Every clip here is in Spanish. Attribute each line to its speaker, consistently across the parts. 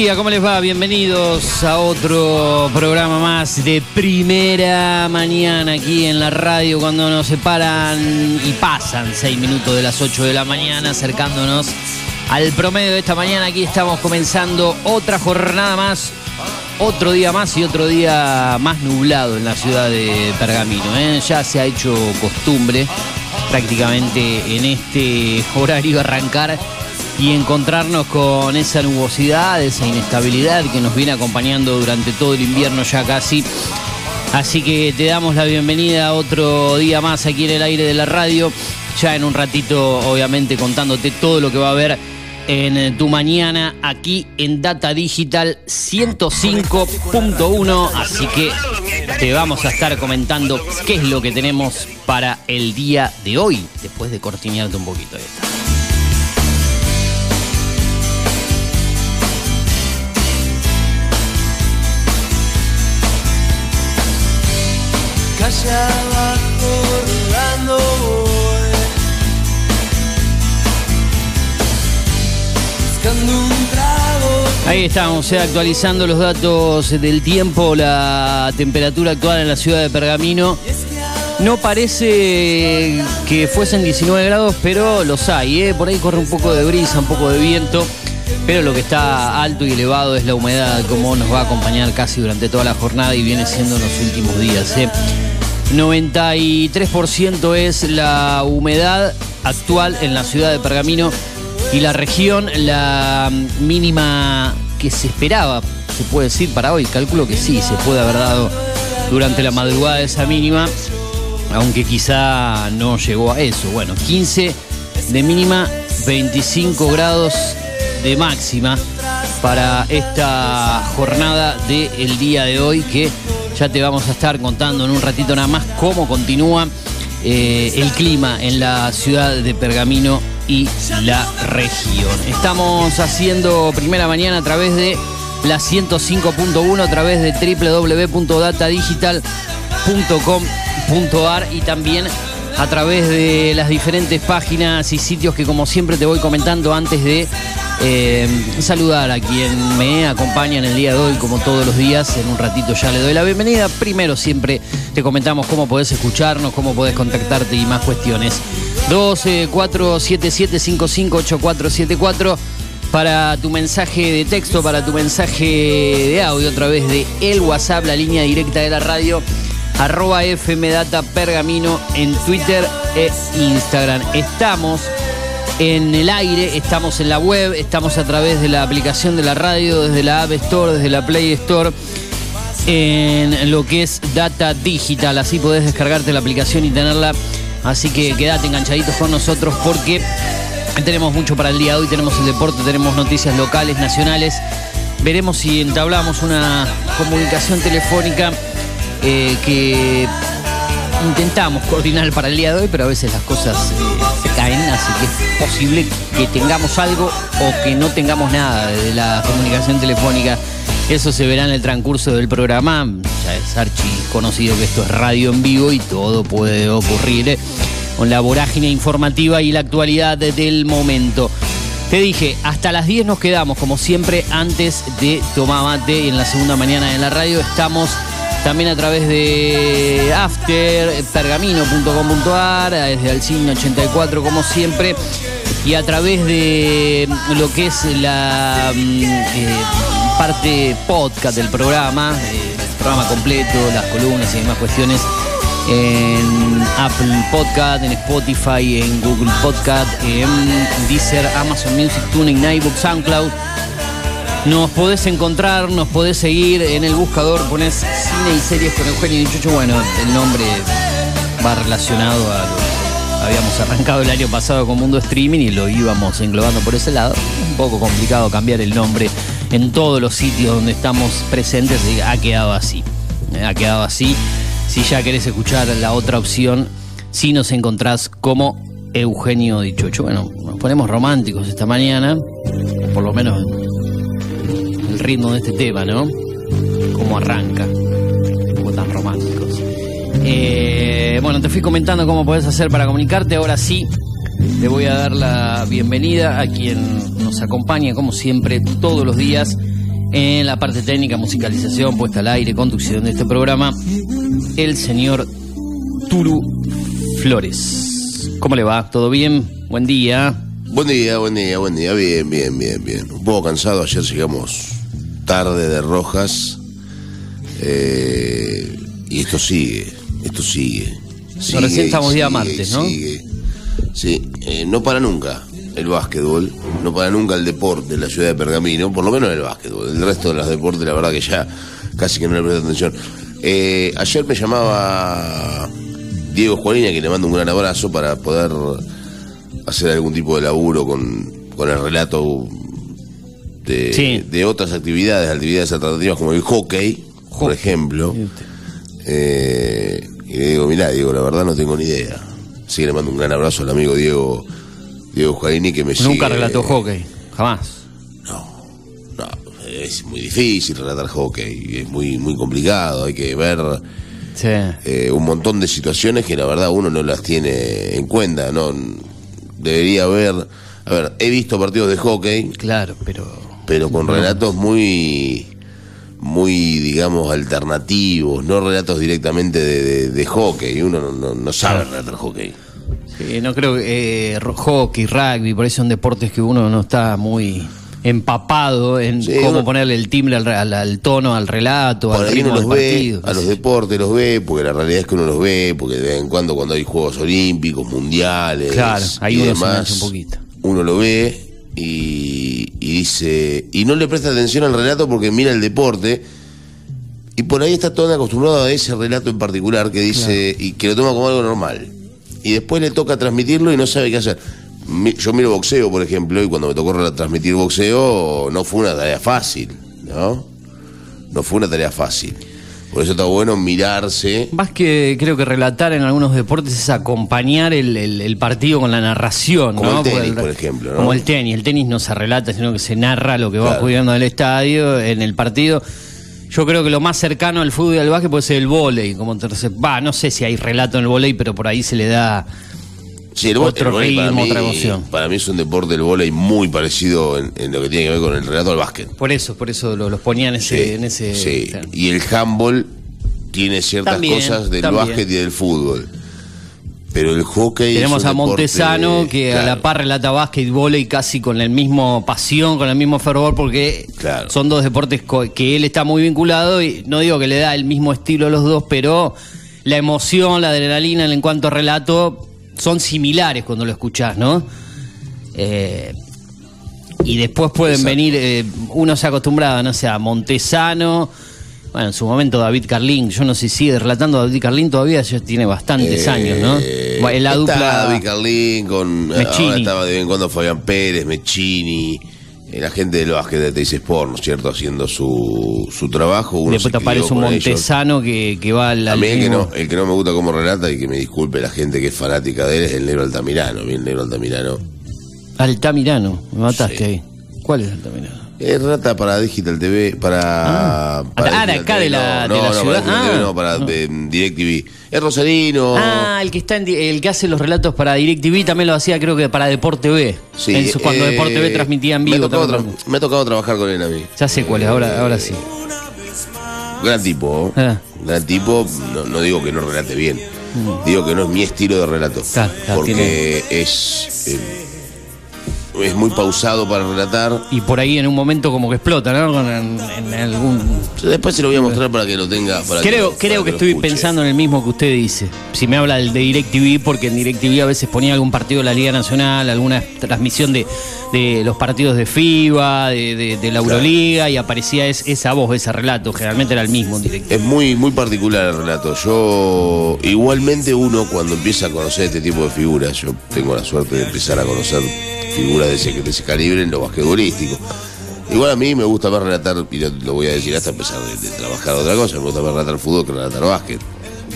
Speaker 1: Día, ¿cómo les va? Bienvenidos a otro programa más de primera mañana aquí en la radio cuando nos separan y pasan seis minutos de las 8 de la mañana acercándonos al promedio de esta mañana. Aquí estamos comenzando otra jornada más, otro día más y otro día más nublado en la ciudad de Pergamino. ¿eh? Ya se ha hecho costumbre prácticamente en este horario arrancar y encontrarnos con esa nubosidad, esa inestabilidad que nos viene acompañando durante todo el invierno ya casi. Así que te damos la bienvenida otro día más aquí en el aire de la radio. Ya en un ratito, obviamente, contándote todo lo que va a haber en eh, tu mañana aquí en Data Digital 105.1. Así que te vamos a estar comentando qué es lo que tenemos para el día de hoy, después de cortinearte un poquito de esta.
Speaker 2: Calle rodando Buscando un trago
Speaker 1: Ahí estamos, eh, actualizando los datos del tiempo, la temperatura actual en la ciudad de Pergamino. No parece que fuesen 19 grados, pero los hay, ¿eh? por ahí corre un poco de brisa, un poco de viento. Pero lo que está alto y elevado es la humedad, como nos va a acompañar casi durante toda la jornada y viene siendo en los últimos días. ¿eh? 93% es la humedad actual en la ciudad de Pergamino y la región, la mínima que se esperaba, se puede decir para hoy, calculo que sí, se puede haber dado durante la madrugada esa mínima, aunque quizá no llegó a eso. Bueno, 15 de mínima, 25 grados de máxima para esta jornada del día de hoy que ya te vamos a estar contando en un ratito nada más cómo continúa eh, el clima en la ciudad de Pergamino y la región. Estamos haciendo primera mañana a través de la 105.1, a través de www.datadigital.com.ar y también a través de las diferentes páginas y sitios que como siempre te voy comentando antes de eh, saludar a quien me acompaña en el día de hoy, como todos los días. En un ratito ya le doy la bienvenida. Primero siempre te comentamos cómo podés escucharnos, cómo podés contactarte y más cuestiones. 12 477 558474 para tu mensaje de texto, para tu mensaje de audio a través de el WhatsApp, la línea directa de la radio, arroba FMData Pergamino en Twitter e Instagram. Estamos en el aire, estamos en la web, estamos a través de la aplicación de la radio, desde la App Store, desde la Play Store, en lo que es Data Digital. Así podés descargarte la aplicación y tenerla. Así que quédate enganchaditos con nosotros porque tenemos mucho para el día de hoy. Tenemos el deporte, tenemos noticias locales, nacionales. Veremos si entablamos una comunicación telefónica eh, que intentamos coordinar para el día de hoy, pero a veces las cosas eh, se caen, así que es posible que tengamos algo o que no tengamos nada de la comunicación telefónica. Eso se verá en el transcurso del programa. Ya es archi conocido que esto es radio en vivo y todo puede ocurrir eh, con la vorágine informativa y la actualidad del momento. Te dije, hasta las 10 nos quedamos, como siempre, antes de tomar mate en la segunda mañana en la radio. Estamos también a través de After, pergamino.com.ar, desde Alcine 84 como siempre, y a través de lo que es la mm, eh, parte podcast del programa, eh, el programa completo, las columnas y demás cuestiones en Apple Podcast, en Spotify, en Google Podcast, en Deezer, Amazon Music, Tuning, iBook, SoundCloud. Nos podés encontrar, nos podés seguir en el buscador, pones cine y series con Eugenio Dichucho. Bueno, el nombre va relacionado a lo que habíamos arrancado el año pasado con Mundo Streaming y lo íbamos englobando por ese lado. Un poco complicado cambiar el nombre en todos los sitios donde estamos presentes ha quedado así. Ha quedado así. Si ya querés escuchar la otra opción, si nos encontrás como Eugenio Dichocho. Bueno, nos ponemos románticos esta mañana, por lo menos ritmo de este tema, ¿no? Cómo arranca, como tan románticos. Eh, bueno, te fui comentando cómo podés hacer para comunicarte. Ahora sí, le voy a dar la bienvenida a quien nos acompaña, como siempre, todos los días en la parte técnica, musicalización, puesta al aire, conducción de este programa, el señor Turu Flores. ¿Cómo le va? ¿Todo bien? Buen día.
Speaker 3: Buen día, buen día, buen día. Bien, bien, bien, bien. Un poco cansado. Ayer llegamos tarde de Rojas. Eh, y esto sigue, esto sigue. sigue
Speaker 1: recién estamos día martes, ¿no?
Speaker 3: sigue. Sí, eh, no para nunca el básquetbol, no para nunca el deporte en la ciudad de Pergamino, por lo menos el básquetbol. El resto de los deportes, la verdad que ya casi que no le presto atención. Eh, ayer me llamaba Diego Juanina, que le mando un gran abrazo para poder hacer algún tipo de laburo con, con el relato de,
Speaker 1: Sí.
Speaker 3: de otras actividades, actividades alternativas como el hockey, por ejemplo. Eh, y le digo, mirá, Diego, la verdad no tengo ni idea. Así que le mando un gran abrazo al amigo Diego, Diego Juarini que me
Speaker 1: Nunca
Speaker 3: sigue-
Speaker 1: relató hockey, jamás.
Speaker 3: No, no, es muy difícil relatar hockey, es muy, muy complicado, hay que ver
Speaker 1: Sí.
Speaker 3: eh, un montón de situaciones que la verdad uno no las tiene en cuenta, no debería haber, a ver, he visto partidos de hockey,
Speaker 1: Claro, pero.
Speaker 3: Pero con relatos muy muy digamos alternativos, no relatos directamente de, de- de hockey, uno no, no- no sabe relatar hockey.
Speaker 1: Sí, no creo que eh, hockey, rugby, por ahí son deportes que uno no está muy empapado en
Speaker 3: Sí,
Speaker 1: cómo
Speaker 3: uno-
Speaker 1: ponerle el timbre al, al- al tono, al relato,
Speaker 3: Por
Speaker 1: al
Speaker 3: ahí
Speaker 1: ritmo
Speaker 3: uno
Speaker 1: del
Speaker 3: los ve,
Speaker 1: partido.
Speaker 3: a los deportes los ve, porque la realidad es que uno los ve, porque de vez en cuando cuando hay Juegos Olímpicos, Mundiales
Speaker 1: Claro, ahí
Speaker 3: y
Speaker 1: uno
Speaker 3: demás,
Speaker 1: un poquito.
Speaker 3: uno lo ve y, y dice, y no le presta atención al relato porque mira el deporte, y por ahí está todo acostumbrado a ese relato en particular que dice, y que lo toma como algo normal. Y después le toca transmitirlo y no sabe qué hacer. Yo miro boxeo, por ejemplo, y cuando me tocó transmitir boxeo, no fue una tarea fácil, ¿no? No fue una tarea fácil. Por eso está bueno mirarse.
Speaker 1: Más que creo que relatar en algunos deportes es acompañar el, el- el partido con la narración,
Speaker 3: Como
Speaker 1: ¿no?
Speaker 3: el tenis, por ejemplo, ¿no?
Speaker 1: Como el tenis. El tenis no se relata, sino que se narra lo que va ocurriendo en el estadio, en el partido. Yo creo que lo más cercano al fútbol y al básquet puede ser el vóley. Como tercer- va, no sé si hay relato en el vóley, pero por ahí se le da.
Speaker 3: Sí, el vo-
Speaker 1: Otro
Speaker 3: el para mí-
Speaker 1: otra emoción.
Speaker 3: Para mí es un deporte del vóley muy parecido en, en lo que tiene que ver con el relato al básquet.
Speaker 1: Por eso, por eso lo- los ponía en ese.
Speaker 3: Sí,
Speaker 1: en ese
Speaker 3: sí.
Speaker 1: claro.
Speaker 3: Y el handball tiene ciertas
Speaker 1: También,
Speaker 3: cosas del
Speaker 1: también.
Speaker 3: básquet y del fútbol. Pero el hockey.
Speaker 1: Tenemos a
Speaker 3: deporte-
Speaker 1: Montesano que a la par relata básquet y vóley casi con el mismo pasión, con el mismo fervor, porque
Speaker 3: Claro.
Speaker 1: son dos deportes que él está muy vinculado y no digo que le da el mismo estilo a los dos, pero la emoción, la adrenalina en cuanto a relato son similares cuando lo escuchás, ¿no? Eh, y después pueden
Speaker 3: Exacto.
Speaker 1: venir, eh, uno se ha acostumbrado, no sé, a Montesano. Bueno, en su momento David Carlín, yo no sé si sigue relatando a David Carlín todavía, ya tiene bastantes
Speaker 3: Eh,
Speaker 1: años, ¿no? La dupla.
Speaker 3: David Carlín con.
Speaker 1: Meccini.
Speaker 3: Ahora estaba de vez en cuando Fabián Pérez, Mechini. La gente del básquet de Sport, ¿no es cierto? Haciendo su, su trabajo. Uno
Speaker 1: Después te aparece un. Montesano que, que va al,
Speaker 3: A mí el que, no, el que no me gusta cómo relata y que me disculpe la gente que es fanática de él es el negro Altamirano. Mí el negro Altamirano.
Speaker 1: Altamirano, me mataste
Speaker 3: Sí.
Speaker 1: ahí. ¿Cuál es Altamirano?
Speaker 3: Es rata para Digital TV, para. para
Speaker 1: Ah, de
Speaker 3: Digital
Speaker 1: acá
Speaker 3: TV,
Speaker 1: de la-
Speaker 3: no,
Speaker 1: de la
Speaker 3: no,
Speaker 1: ciudad.
Speaker 3: Para TV,
Speaker 1: Ah,
Speaker 3: no, para
Speaker 1: no.
Speaker 3: eh, DirecTV. Es Rosarino.
Speaker 1: Ah, el que está en el que hace los relatos para DirecTV también lo hacía creo que para Deporte B.
Speaker 3: Sí,
Speaker 1: En su- cuando
Speaker 3: eh,
Speaker 1: Deporte B transmitía en
Speaker 3: me ha
Speaker 1: vivo.
Speaker 3: tra- me ha tocado trabajar con él a mí.
Speaker 1: Ya sé cuál es, ahora, ahora sí.
Speaker 3: Gran tipo, ¿eh?
Speaker 1: Ah.
Speaker 3: gran tipo. No, no digo que no relate bien, digo que no es mi estilo de relato.
Speaker 1: Mm. Claro, claro,
Speaker 3: porque es eh, es muy pausado para relatar.
Speaker 1: Y por ahí en un momento como que explota, ¿no? En, en algún...
Speaker 3: Después se lo voy a mostrar para que lo tenga. Para
Speaker 1: Creo,
Speaker 3: que,
Speaker 1: creo que estoy
Speaker 3: escuche.
Speaker 1: pensando en el mismo que usted dice. Si me habla de DirecTV, porque en DirecTV a veces ponía algún partido de la Liga Nacional, alguna transmisión de, de los partidos de FIBA, de, de- de la Euroliga, y aparecía es- esa voz, ese relato. Generalmente era el mismo en DirecTV.
Speaker 3: Es muy, muy particular el relato. Yo, igualmente uno cuando empieza a conocer este tipo de figuras, yo tengo la suerte de empezar a conocer figuras de ese, de ese calibre en lo basquetbolístico. Igual a mí me gusta más relatar, y lo, voy a decir hasta empezar de, de trabajar otra cosa, me gusta más relatar fútbol que relatar básquet.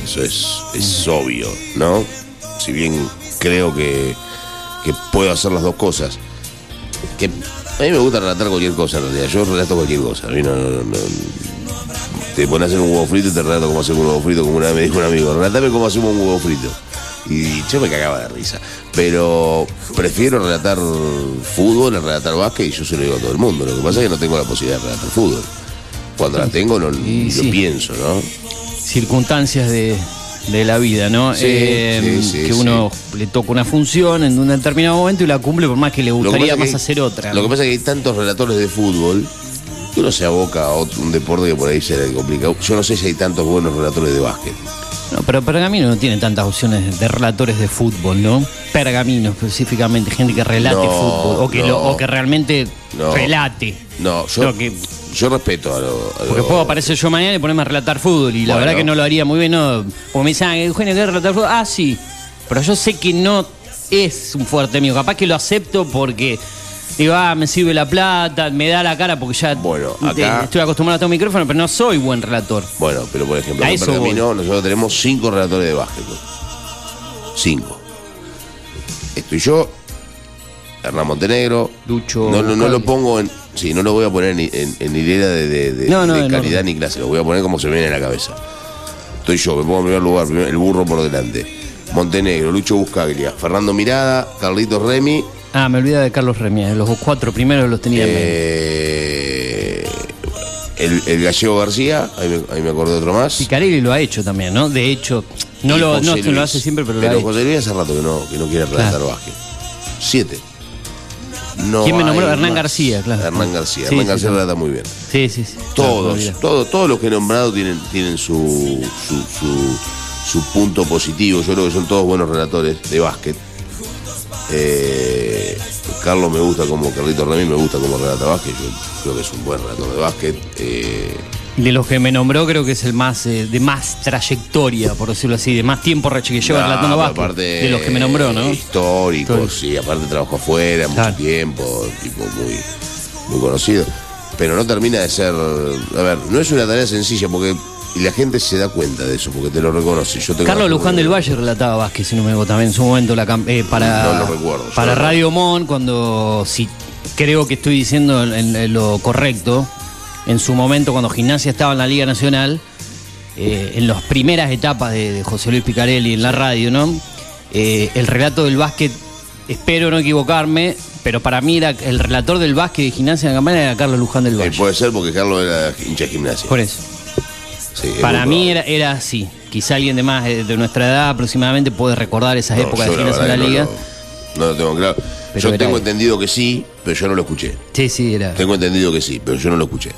Speaker 3: Eso es, es obvio, ¿no? Si bien creo que, que puedo hacer las dos cosas. A mí me gusta relatar cualquier cosa en realidad, yo relato cualquier cosa. A mí no- no- no, te pones a hacer un huevo frito y te relato cómo hacer un huevo frito, como una vez me dijo un amigo, relatame cómo hacemos un huevo frito. Y yo me cagaba de risa. Pero prefiero relatar fútbol a relatar básquet y yo se lo digo a todo el mundo. Lo que pasa es que no tengo la posibilidad de relatar fútbol. Cuando la tengo no
Speaker 1: Y
Speaker 3: lo
Speaker 1: sí.
Speaker 3: pienso, ¿no?
Speaker 1: Circunstancias de, de la vida, ¿no?
Speaker 3: Sí,
Speaker 1: Eh,
Speaker 3: sí, sí,
Speaker 1: que uno le toca una función en un determinado momento y la cumple por más que le
Speaker 3: que
Speaker 1: gustaría más
Speaker 3: que-
Speaker 1: hacer otra.
Speaker 3: Lo que pasa es que hay tantos relatores de fútbol que uno se aboca a otro, un deporte que por ahí será complicado. Yo no sé si hay tantos buenos relatores de básquet.
Speaker 1: No, pero Pergamino no tiene tantas opciones de relatores de fútbol, ¿no? Pergamino específicamente, gente que relate
Speaker 3: No,
Speaker 1: fútbol o que,
Speaker 3: no.
Speaker 1: lo- o que realmente
Speaker 3: No.
Speaker 1: relate.
Speaker 3: No, yo,
Speaker 1: No, que-
Speaker 3: yo respeto a lo. a
Speaker 1: Porque
Speaker 3: lo-
Speaker 1: puedo aparecer yo mañana y ponerme a relatar fútbol y la
Speaker 3: Bueno.
Speaker 1: verdad que no lo haría muy bien, no. Porque me dicen, ah, Eugenio, ¿querés relatar fútbol? Ah, sí. Pero yo sé que no es un fuerte mío. Capaz que lo acepto porque digo, ah, me sirve la plata, me da la cara porque ya
Speaker 3: Bueno, acá-
Speaker 1: estoy acostumbrado a todo micrófono, pero no soy buen relator.
Speaker 3: Bueno, pero por ejemplo,
Speaker 1: A
Speaker 3: en
Speaker 1: eso
Speaker 3: Pergamino nosotros tenemos cinco relatores de básquet. Cinco. Estoy yo, Hernán Montenegro.
Speaker 1: Lucho
Speaker 3: No, no, no
Speaker 1: Bucaglia.
Speaker 3: lo pongo en. Sí, no lo voy a poner en, en, en hilera de, de- de-
Speaker 1: No, no,
Speaker 3: de
Speaker 1: en
Speaker 3: calidad ni clase. Lo voy a poner como se me viene en la cabeza. Estoy yo, me pongo en primer lugar, el burro por delante. Montenegro, Lucho Buscaglia, Fernando Mirada, Carlitos Remy.
Speaker 1: Ah, me olvidé de Carlos Remia. Los cuatro primeros los tenía
Speaker 3: eh, el, el gallego García, ahí me, ahí me acordé de otro más.
Speaker 1: Picarelli lo ha hecho también, ¿no? De hecho, no lo, no, lo
Speaker 3: Luis.
Speaker 1: hace siempre, pero, lo ha
Speaker 3: Pero
Speaker 1: hecho.
Speaker 3: José Luis hace rato que no, que no quiere relatar
Speaker 1: Claro.
Speaker 3: básquet. Siete. No
Speaker 1: ¿Quién me nombró? Hernán
Speaker 3: más.
Speaker 1: García, claro.
Speaker 3: Hernán García.
Speaker 1: Sí,
Speaker 3: Hernán
Speaker 1: sí,
Speaker 3: García
Speaker 1: sí.
Speaker 3: relata muy bien.
Speaker 1: Sí, sí, sí.
Speaker 3: Todos,
Speaker 1: Claro,
Speaker 3: todos, todos los que he nombrado tienen, tienen su, su, su, su punto positivo. Yo creo que son todos buenos relatores de básquet. Eh, Carlos me gusta como Carlito Ramírez me gusta como relata básquet. Yo creo que es un buen relator de básquet. Eh,
Speaker 1: De los que me nombró, creo que es el más eh, de más trayectoria, por decirlo así, de más tiempo que lleva
Speaker 3: no,
Speaker 1: relatando básquet.
Speaker 3: aparte,
Speaker 1: de los que me nombró, ¿no?
Speaker 3: Histórico,
Speaker 1: Histórico.
Speaker 3: sí. Aparte trabajó afuera
Speaker 1: Claro.
Speaker 3: mucho tiempo, tipo muy, muy conocido. Pero no termina de ser. A ver, no es una tarea sencilla porque. Y la gente se da cuenta de eso, porque te lo reconoce. Yo tengo
Speaker 1: Carlos Luján del Valle relataba básquet, si no me equivoco, también en su momento la eh, para,
Speaker 3: No lo recuerdo, yo
Speaker 1: para. Radio Mon, cuando si creo que estoy diciendo en- en lo correcto, en su momento cuando Gimnasia estaba en la Liga Nacional, eh, en las primeras etapas de, de José Luis Picarelli en la radio, ¿no? Eh, el relato del básquet, espero no equivocarme, pero para mí era el relator del básquet de Gimnasia en la campaña era Carlos Luján del
Speaker 3: Eh,
Speaker 1: Valle.
Speaker 3: puede ser porque Carlos era hincha de gimnasia.
Speaker 1: Por eso.
Speaker 3: Sí,
Speaker 1: Para mí era, era así. Quizá alguien de más eh, de nuestra edad aproximadamente puede recordar esas
Speaker 3: No,
Speaker 1: épocas de Gimnasia en la liga.
Speaker 3: No, lo- no lo tengo claro.
Speaker 1: Pero
Speaker 3: yo tengo entendido que sí, pero yo no lo escuché.
Speaker 1: Sí, sí, era.
Speaker 3: Tengo entendido que sí, pero yo no lo escuché.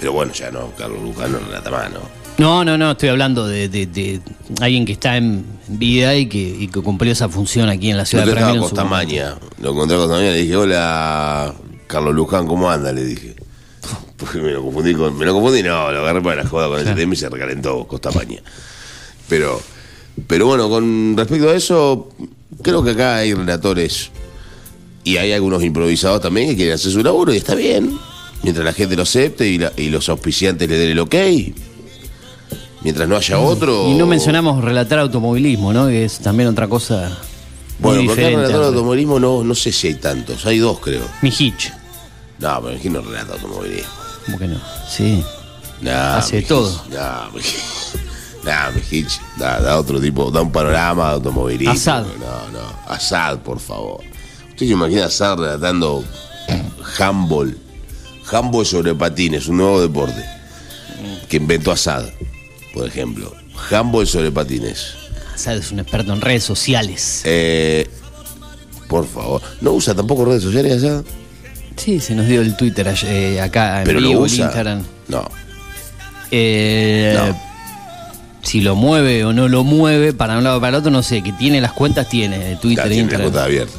Speaker 3: Pero bueno, ya no, Carlos Luján no relata más, ¿no?
Speaker 1: No, no, no, estoy hablando de, de- de alguien que está en vida y que, y que cumplió esa función aquí en la ciudad de
Speaker 3: estaba
Speaker 1: Pergamino en su
Speaker 3: Costamaña, lo encontré a Costamaña le dije, hola, Carlos Luján, ¿cómo anda? Le dije. Me lo confundí con. Me lo confundí, no, lo agarré para la joda con ese tema y se recalentó Costamaña. Pero, pero bueno, con respecto a eso, creo que acá hay relatores y hay algunos improvisados también que quieren hacer su laburo y está bien. Mientras la gente lo acepte y, la- y los auspiciantes le den el ok. Mientras no haya otro.
Speaker 1: Y no mencionamos relatar automovilismo, ¿no? Que es también otra cosa
Speaker 3: Bueno, porque relator de automovilismo no, no sé si hay tantos, hay dos creo.
Speaker 1: Mi Hitch.
Speaker 3: No, pero aquí no relata automovilismo.
Speaker 1: ¿Cómo que no? Sí.
Speaker 3: Nah,
Speaker 1: Hace
Speaker 3: mi
Speaker 1: todo.
Speaker 3: Nah. Nah, mi Hitch. Da, da otro tipo, da un panorama de automovilismo.
Speaker 1: Assad.
Speaker 3: No, no. Assad, por favor. ¿Usted se imagina a Assad relatando handball? Handball sobre patines, un nuevo deporte. Que inventó Assad, por ejemplo. Handball sobre patines.
Speaker 1: Asad es un experto en redes sociales.
Speaker 3: Eh, por favor. ¿No usa tampoco redes sociales Assad?
Speaker 1: Sí, se nos dio el Twitter eh, acá en
Speaker 3: Pero lo
Speaker 1: vivo, el
Speaker 3: usa.
Speaker 1: Instagram.
Speaker 3: No.
Speaker 1: Eh,
Speaker 3: No.
Speaker 1: Si lo mueve o no lo mueve, para un lado o para el otro, no sé. Que tiene las cuentas, tiene de Twitter e
Speaker 3: tiene
Speaker 1: Instagram.
Speaker 3: cuenta abierta.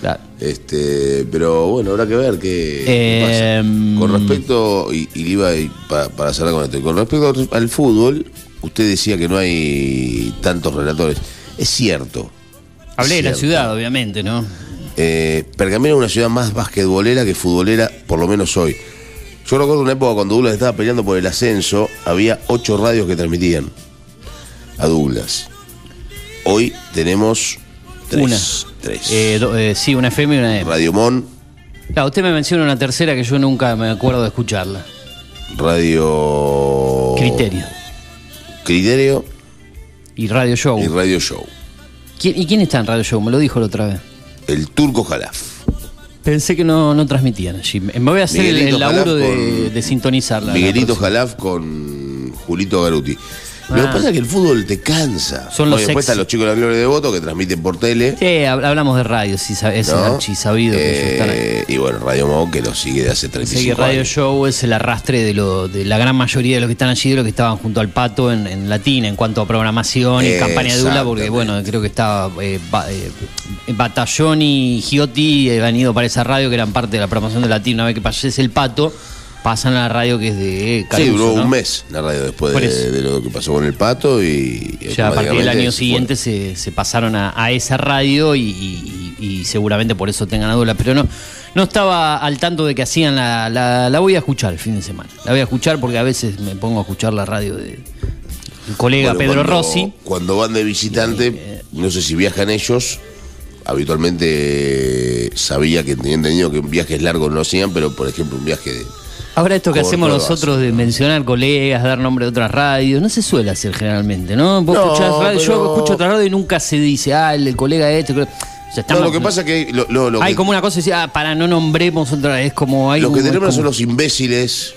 Speaker 1: Claro.
Speaker 3: Este, pero bueno, habrá que ver qué, qué
Speaker 1: Eh,
Speaker 3: pasa. Con respecto, y, y le iba y pa- para cerrar con esto, con respecto al- fútbol, usted decía que no hay tantos relatores. Es cierto.
Speaker 1: Hablé de la ciudad, obviamente, ¿no?
Speaker 3: Eh, Pergamino es una ciudad más basquetbolera que futbolera, por lo menos hoy. Yo recuerdo una época cuando Douglas estaba peleando por el ascenso, había ocho radios que transmitían a Douglas. Hoy tenemos tres.
Speaker 1: Una.
Speaker 3: Tres.
Speaker 1: Eh, do- eh, sí, una FM y una M.
Speaker 3: Radio Mon,
Speaker 1: Claro, usted me menciona una tercera que yo nunca me acuerdo de escucharla.
Speaker 3: Radio
Speaker 1: Criterio.
Speaker 3: Criterio
Speaker 1: Y Radio Show.
Speaker 3: y Radio Show.
Speaker 1: ¿Quién- ¿Y quién está en Radio Show? Me lo dijo la otra vez.
Speaker 3: El Turco Jalaf.
Speaker 1: Pensé que no, no transmitían allí. Me voy a hacer el,
Speaker 3: Miguelito
Speaker 1: el laburo de, de sintonizarla.
Speaker 3: Miguelito. Jalaf con Julito Garuti. Lo que
Speaker 1: Ah.
Speaker 3: pasa es que el fútbol te cansa.
Speaker 1: Son los
Speaker 3: Oye, después están los chicos de la Gloria de Voto que transmiten por tele.
Speaker 1: Sí, hab- hablamos de radio, sí, es
Speaker 3: ¿no?
Speaker 1: archi sabido que ellos están.
Speaker 3: Eh, y bueno, Radio Mo que lo sigue de hace
Speaker 1: Sé
Speaker 3: 35
Speaker 1: que Radio
Speaker 3: años.
Speaker 1: Show es el arrastre de, lo, de la gran mayoría de los que están allí, de los que estaban junto al Pato en, en Latina, en cuanto a programación y campaña de Dula, porque
Speaker 3: Exactamente.
Speaker 1: bueno, creo que estaba eh, Ba- eh, Batallón y Giotti eh, han ido para esa radio que eran parte de la programación de Latina. Una vez que fallece el Pato, pasan a la radio que es de eh,
Speaker 3: Sí, duró
Speaker 1: ¿no?
Speaker 3: un mes la radio después de, lo que pasó con el pato y
Speaker 1: Ya a partir del año siguiente se, se pasaron a, a esa radio y, y- y seguramente por eso tengan Dula. Pero no, no estaba al tanto de que hacían la, la. La voy a escuchar el fin de semana. La voy a escuchar porque a veces me pongo a escuchar la radio de el colega
Speaker 3: Bueno,
Speaker 1: Pedro
Speaker 3: cuando-
Speaker 1: Rossi. Eh,
Speaker 3: Cuando van de visitante, no sé si viajan ellos. Habitualmente eh, sabía que tenía entendido que viajes largos no hacían, pero por ejemplo un viaje de.
Speaker 1: Ahora esto que hacemos nosotros de mencionar colegas, dar nombre de otras radios, no se suele hacer generalmente, ¿no? Vos
Speaker 3: No,
Speaker 1: escuchás radio, yo escucho otra radio y nunca se dice, ah, el, el colega este. el colega-". O sea,
Speaker 3: No,
Speaker 1: estamos-
Speaker 3: lo que pasa es que lo, lo- lo
Speaker 1: hay
Speaker 3: que,
Speaker 1: como una cosa, decía, ah, para no nombremos otra vez, como hay
Speaker 3: lo que
Speaker 1: un-
Speaker 3: tenemos
Speaker 1: como-
Speaker 3: son los imbéciles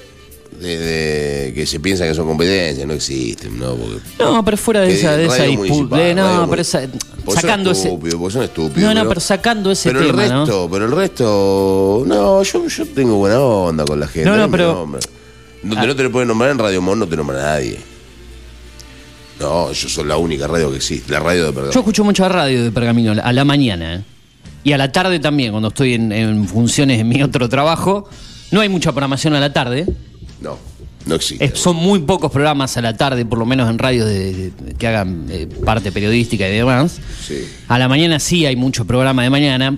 Speaker 3: de, de- que se piensan que son competencias, no existen, ¿no? Porque
Speaker 1: No, pero fuera de esa, de esa disputa. no, pero esa- sacando ese.
Speaker 3: son estúpidos.
Speaker 1: No, no, pero sacando ese
Speaker 3: pero
Speaker 1: tema,
Speaker 3: el
Speaker 1: ¿no?
Speaker 3: resto, pero el resto, no, yo, yo tengo buena onda con la gente.
Speaker 1: No, no, pero- Ah.
Speaker 3: Donde no te lo pueden nombrar en Radio Mon, no te nombra nadie. No, yo soy la única radio que existe, la radio de
Speaker 1: Yo
Speaker 3: Pergamino.
Speaker 1: escucho mucho radio de Pergamino a la mañana. ¿eh? Y a la tarde también, cuando estoy en, en funciones en mi otro trabajo. No hay mucha programación a la tarde.
Speaker 3: No, no existe.
Speaker 1: Es- son muy pocos programas a la tarde, por lo menos en radios de- de- que hagan eh, parte periodística y demás.
Speaker 3: Sí.
Speaker 1: A la mañana sí hay mucho programa de mañana.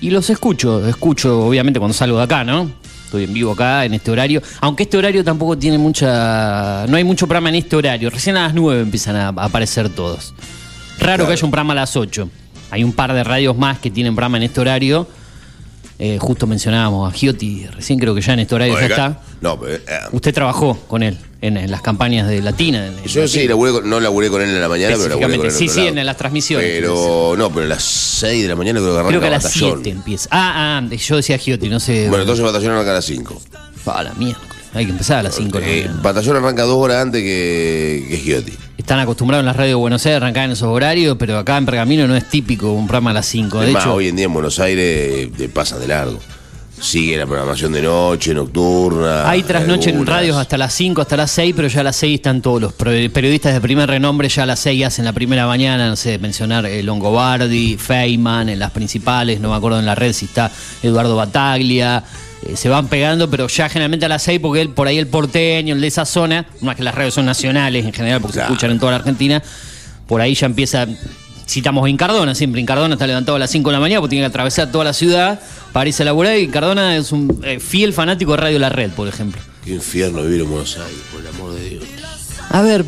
Speaker 1: Y los escucho, escucho obviamente cuando salgo de acá, ¿no? Estoy en vivo acá, en este horario. Aunque este horario tampoco tiene mucha... No hay mucho programa en este horario. Recién a las 9 empiezan a aparecer todos. Raro
Speaker 3: Claro.
Speaker 1: que haya un programa a las 8. Hay un par de radios más que tienen programa en este horario. Eh, justo mencionábamos a Giotti, recién creo que ya en este horario ya está.
Speaker 3: No, pero, eh,
Speaker 1: Usted trabajó con él en, en las campañas de Latina. en- en
Speaker 3: Yo sí,
Speaker 1: Latina.
Speaker 3: laburé con- no laburé con él en la mañana, pero laburé con él
Speaker 1: sí, sí,
Speaker 3: lado.
Speaker 1: en las transmisiones.
Speaker 3: Pero, no, pero a las 6 de la mañana creo que arranca
Speaker 1: Creo que a las
Speaker 3: batallón.
Speaker 1: 7 empieza. Ah, ah, yo decía Giotti, no sé.
Speaker 3: Bueno, entonces batallón arranca a las 5.
Speaker 1: A la miércoles. Hay que empezar a las 5
Speaker 3: Eh, batallón arranca dos horas antes que, que Giotti.
Speaker 1: Están acostumbrados en las radios de Buenos Aires a arrancar en esos horarios, pero acá en Pergamino no es típico un programa a las 5. De
Speaker 3: más,
Speaker 1: hecho,
Speaker 3: hoy en día en Buenos Aires eh, pasan de largo. Sigue la programación de noche, nocturna.
Speaker 1: hay trasnoche en radios hasta las 5, hasta las 6, pero ya a las 6 están todos los periodistas de primer renombre, ya a las 6 hacen la primera mañana, no sé, mencionar eh, Longobardi, Feynman, en las principales, no me acuerdo en la red si está Eduardo Bataglia, eh, se van pegando, pero ya generalmente a las 6, porque él, por ahí el porteño, el de esa zona, más que las radios son nacionales en general, porque
Speaker 3: Claro.
Speaker 1: se escuchan en toda la Argentina, por ahí ya empieza... Citamos a Incardona, siempre Incardona está levantado a las 5 de la mañana porque tiene que atravesar toda la ciudad para irse a laburar y Incardona es un eh, fiel fanático de Radio La Red, por ejemplo.
Speaker 3: Qué infierno vivir en Buenos Aires, por el amor de Dios.
Speaker 1: A ver,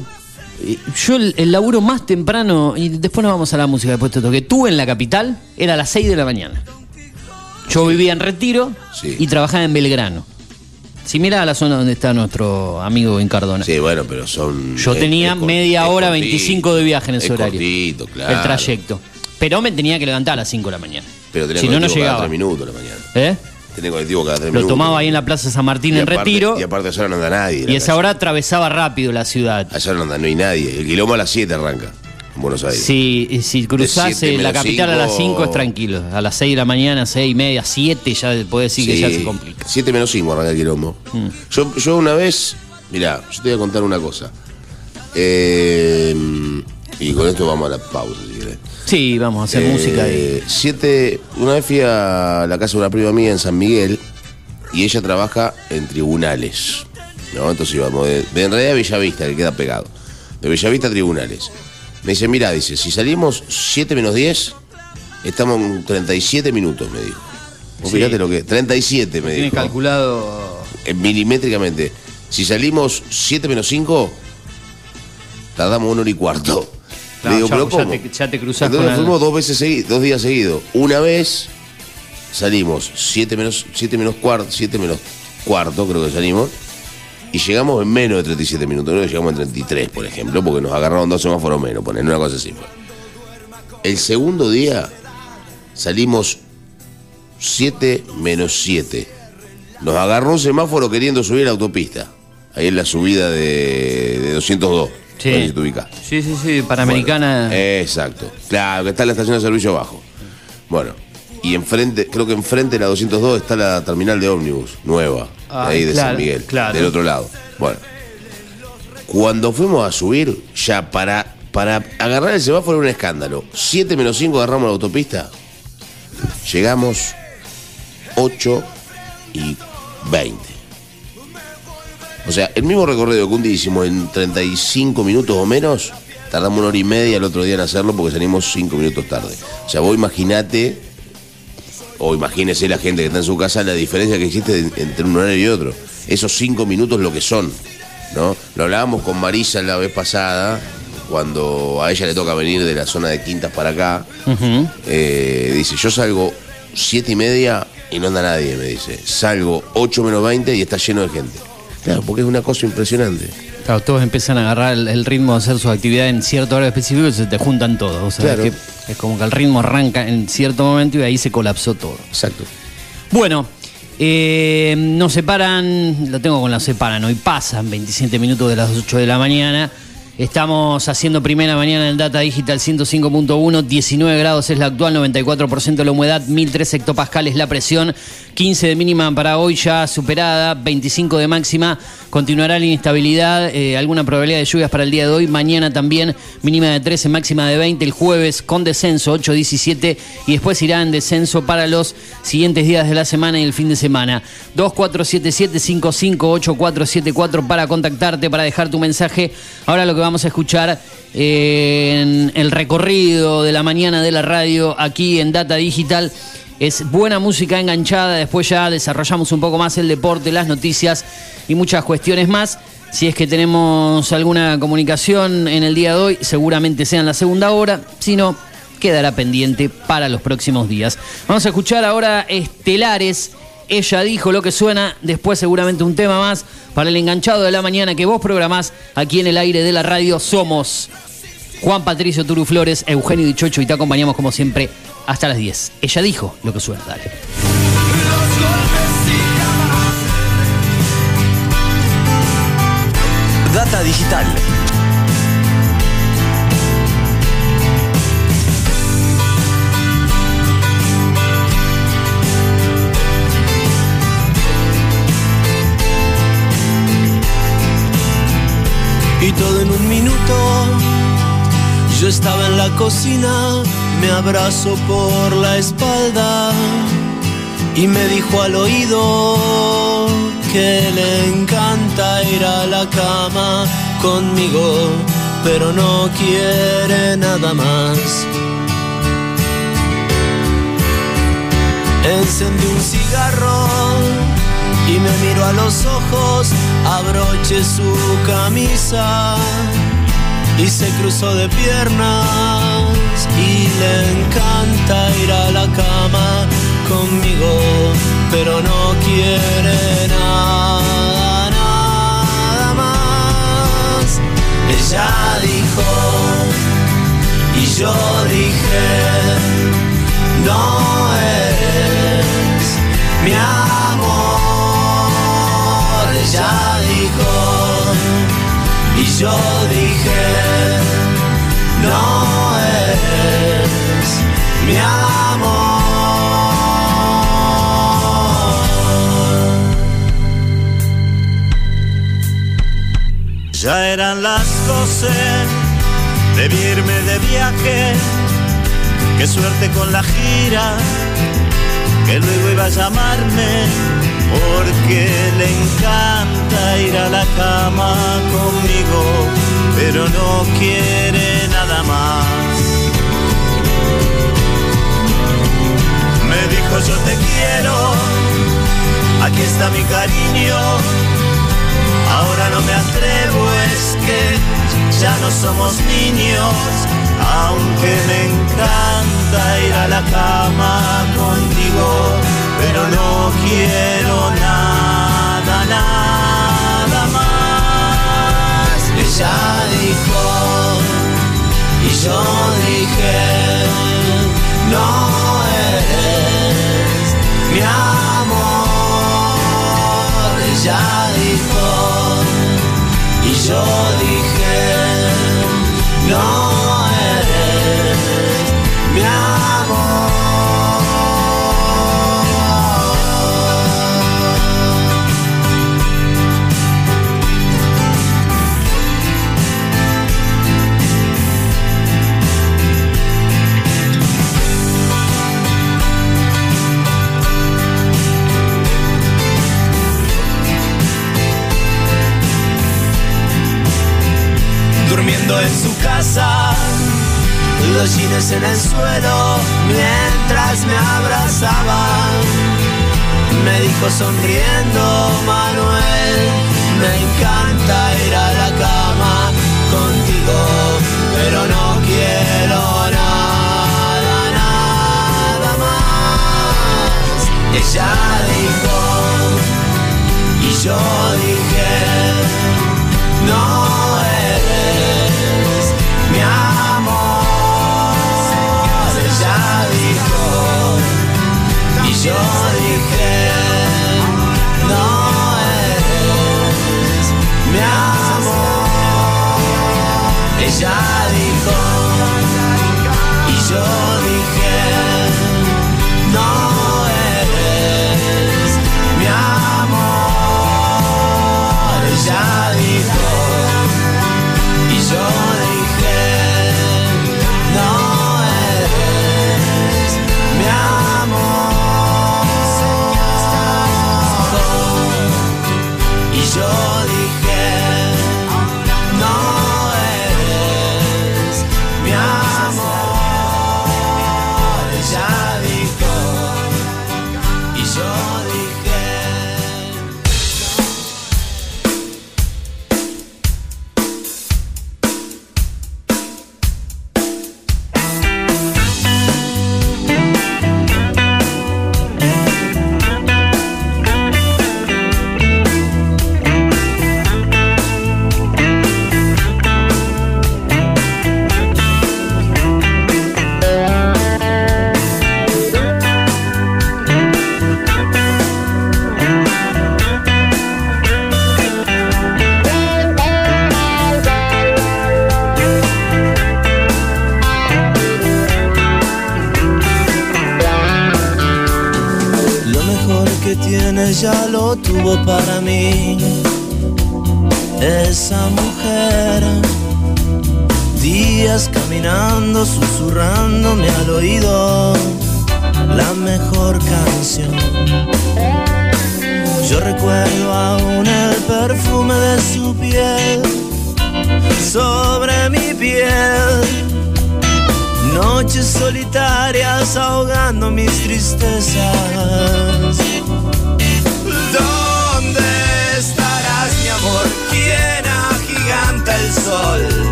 Speaker 1: eh, yo el, el laburo más temprano, y después nos vamos a la música, después te toqué, tuve en la capital, era a las 6 de la mañana. Yo vivía en Retiro
Speaker 3: Sí.
Speaker 1: y trabajaba en Belgrano. Si mira a la zona donde está nuestro amigo Incardona.
Speaker 3: Sí, bueno, pero son.
Speaker 1: Yo
Speaker 3: es-
Speaker 1: tenía
Speaker 3: es cor-
Speaker 1: media
Speaker 3: es
Speaker 1: hora,
Speaker 3: cortito,
Speaker 1: 25 de viaje en ese
Speaker 3: es
Speaker 1: horario.
Speaker 3: cortito, claro.
Speaker 1: El trayecto. Pero me tenía que levantar a las 5 de la mañana.
Speaker 3: Pero tenés
Speaker 1: si no, no
Speaker 3: colectivo cada
Speaker 1: llegaba.
Speaker 3: tres minutos a la mañana.
Speaker 1: ¿Eh?
Speaker 3: Tenés colectivo cada tres
Speaker 1: Lo
Speaker 3: minutos.
Speaker 1: tomaba ahí en la Plaza San Martín
Speaker 3: Y
Speaker 1: en
Speaker 3: aparte-
Speaker 1: Retiro.
Speaker 3: Y aparte, a esa hora no anda nadie. en
Speaker 1: Y esa
Speaker 3: calle.
Speaker 1: hora atravesaba rápido la ciudad.
Speaker 3: A esa hora no anda, no hay nadie. El quilombo a las 7 arranca. En Buenos Aires.
Speaker 1: Si, si cruzás
Speaker 3: siete
Speaker 1: eh, la capital a las
Speaker 3: cinco-
Speaker 1: 5 es tranquilo. A las 6 de la mañana, 6 y media, 7 ya puedes decir que ya se complica.
Speaker 3: 7 menos 5 arranca el quilombo.
Speaker 1: Mm.
Speaker 3: Yo, yo una vez, mirá, yo te voy a contar una cosa. Eh, y con esto vamos a la pausa, si querés.
Speaker 1: Sí, vamos a hacer
Speaker 3: Eh,
Speaker 1: música y.
Speaker 3: Siete, una vez fui a la casa de una prima mía en San Miguel y ella trabaja en tribunales. ¿no? Entonces íbamos de, de en realidad Bellavista, que queda pegado. De Bellavista a tribunales. Me dice, mira, dice, si salimos 7 menos 10, estamos en 37 minutos, me dijo. Vos
Speaker 1: Sí.
Speaker 3: fíjate lo que. 37 me
Speaker 1: Tiene
Speaker 3: dijo.
Speaker 1: calculado.
Speaker 3: Eh, milimétricamente. Si salimos 7 menos 5, tardamos una hora y cuarto.
Speaker 1: Claro,
Speaker 3: Le digo,
Speaker 1: ya-
Speaker 3: pero
Speaker 1: ya
Speaker 3: ¿cómo?
Speaker 1: te- ya te cruzás
Speaker 3: Entonces
Speaker 1: con el-
Speaker 3: fuimos dos veces seguidos, dos días seguidos. Una vez salimos 7 menos, 7 menos cuarto, 7 menos cuarto, creo que salimos. Y llegamos en menos de 37 minutos, que llegamos en 33, por ejemplo, porque nos agarraron dos semáforos menos, poner una cosa así. El segundo día salimos 7 menos 7. Nos agarró un semáforo queriendo subir a la autopista. Ahí en la subida de, de 202.
Speaker 1: Sí.
Speaker 3: No sé si te ubicás.
Speaker 1: Sí, sí, sí, Panamericana.
Speaker 3: Bueno, exacto. Claro, que está la estación de servicio abajo. Bueno, y enfrente, creo que enfrente de la 202 está la terminal de ómnibus, nueva,
Speaker 1: Ah,
Speaker 3: ahí de
Speaker 1: claro,
Speaker 3: San Miguel,
Speaker 1: claro.
Speaker 3: del otro lado. Bueno, cuando fuimos a subir, ya para, para agarrar el semáforo era un escándalo. 7 menos 5 agarramos la autopista, llegamos 8 y 20. O sea, el mismo recorrido que un día hicimos en 35 minutos o menos, tardamos una hora y media el otro día en hacerlo porque salimos 5 minutos tarde. O sea, vos imaginate, o imagínese la gente que está en su casa, la diferencia que existe entre un horario y otro. Esos 5 minutos lo que son, ¿no? Lo hablábamos con Marisa la vez pasada, cuando a ella le toca venir de la zona de Quintas para acá. Eh, dice, yo salgo 7 y media y no anda nadie, me dice. Salgo 8 menos 20 y está lleno de gente. Claro, porque es una cosa impresionante.
Speaker 1: Claro, todos empiezan a agarrar el, el ritmo de hacer su actividad en cierto horario específico y se te juntan todos. O sea,
Speaker 3: Claro.
Speaker 1: que es como que el ritmo arranca en cierto momento y ahí se colapsó todo.
Speaker 3: Exacto.
Speaker 1: Bueno, Eh, nos separan, lo tengo con la separan, hoy pasan 27 minutos de las 8 de la mañana. Estamos haciendo primera mañana en Data Digital 105.1, 19 grados es la actual, 94% la humedad, 1003 hectopascales la presión, 15 de mínima para hoy ya superada, 25 de máxima, continuará la inestabilidad, eh, alguna probabilidad de lluvias para el día de hoy, mañana también mínima de 13, máxima de 20, el jueves con descenso 8-17 y después irá en descenso para los siguientes días de la semana y el fin de semana. 2477-558474 para contactarte, para dejar tu mensaje. Ahora lo que vamos a escuchar eh, en el recorrido de la mañana de la radio aquí en Data Digital es buena música enganchada. Después ya desarrollamos un poco más el deporte, las noticias y muchas cuestiones más. Si es que tenemos alguna comunicación en el día de hoy, seguramente sea en la segunda hora. Si no, quedará pendiente para los próximos días. Vamos a escuchar ahora Estelares. Ella dijo lo que suena, después seguramente un tema más para el enganchado de la mañana que vos programás aquí en el aire de la radio. Somos Juan Patricio Turu Flores, Eugenio Dichocho y te acompañamos como siempre hasta las 10. Ella dijo lo que suena, dale.
Speaker 4: Data digital.
Speaker 5: Y todo en un minuto. Yo estaba en la cocina, me abrazó por la espalda y me dijo al oído que le encanta ir a la cama conmigo, pero no quiere nada más. Encendí un cigarro y me miró a los ojos, abroché su camisa y se cruzó de piernas y le encanta ir a la cama conmigo, pero no quiere nada, nada más. Ella dijo y yo dije, no eres mi amor. Ella dijo y yo dije, no eres mi amor.
Speaker 6: Ya eran las doce, debí irme de viaje. Qué suerte con la gira, que luego iba a llamarme, porque le encanta ir a la cama conmigo, pero no quiere nada más. Me dijo yo te quiero, aquí está mi cariño. Ahora no me atrevo, es que ya no somos niños, aunque me encanta ir a la cama contigo, pero no quiero nada, nada más. Ella dijo, y yo dije, no eres mi amor. Ella dijo, y yo dije, no eres mi amor. Casa, los jeans en el suelo, mientras me abrazaba. Me dijo sonriendo, Manuel, me encanta ir a la cama contigo, pero no quiero nada, nada más. Ella dijo, y yo dije, no Yo dije, no eres mi amor. Ella dijo.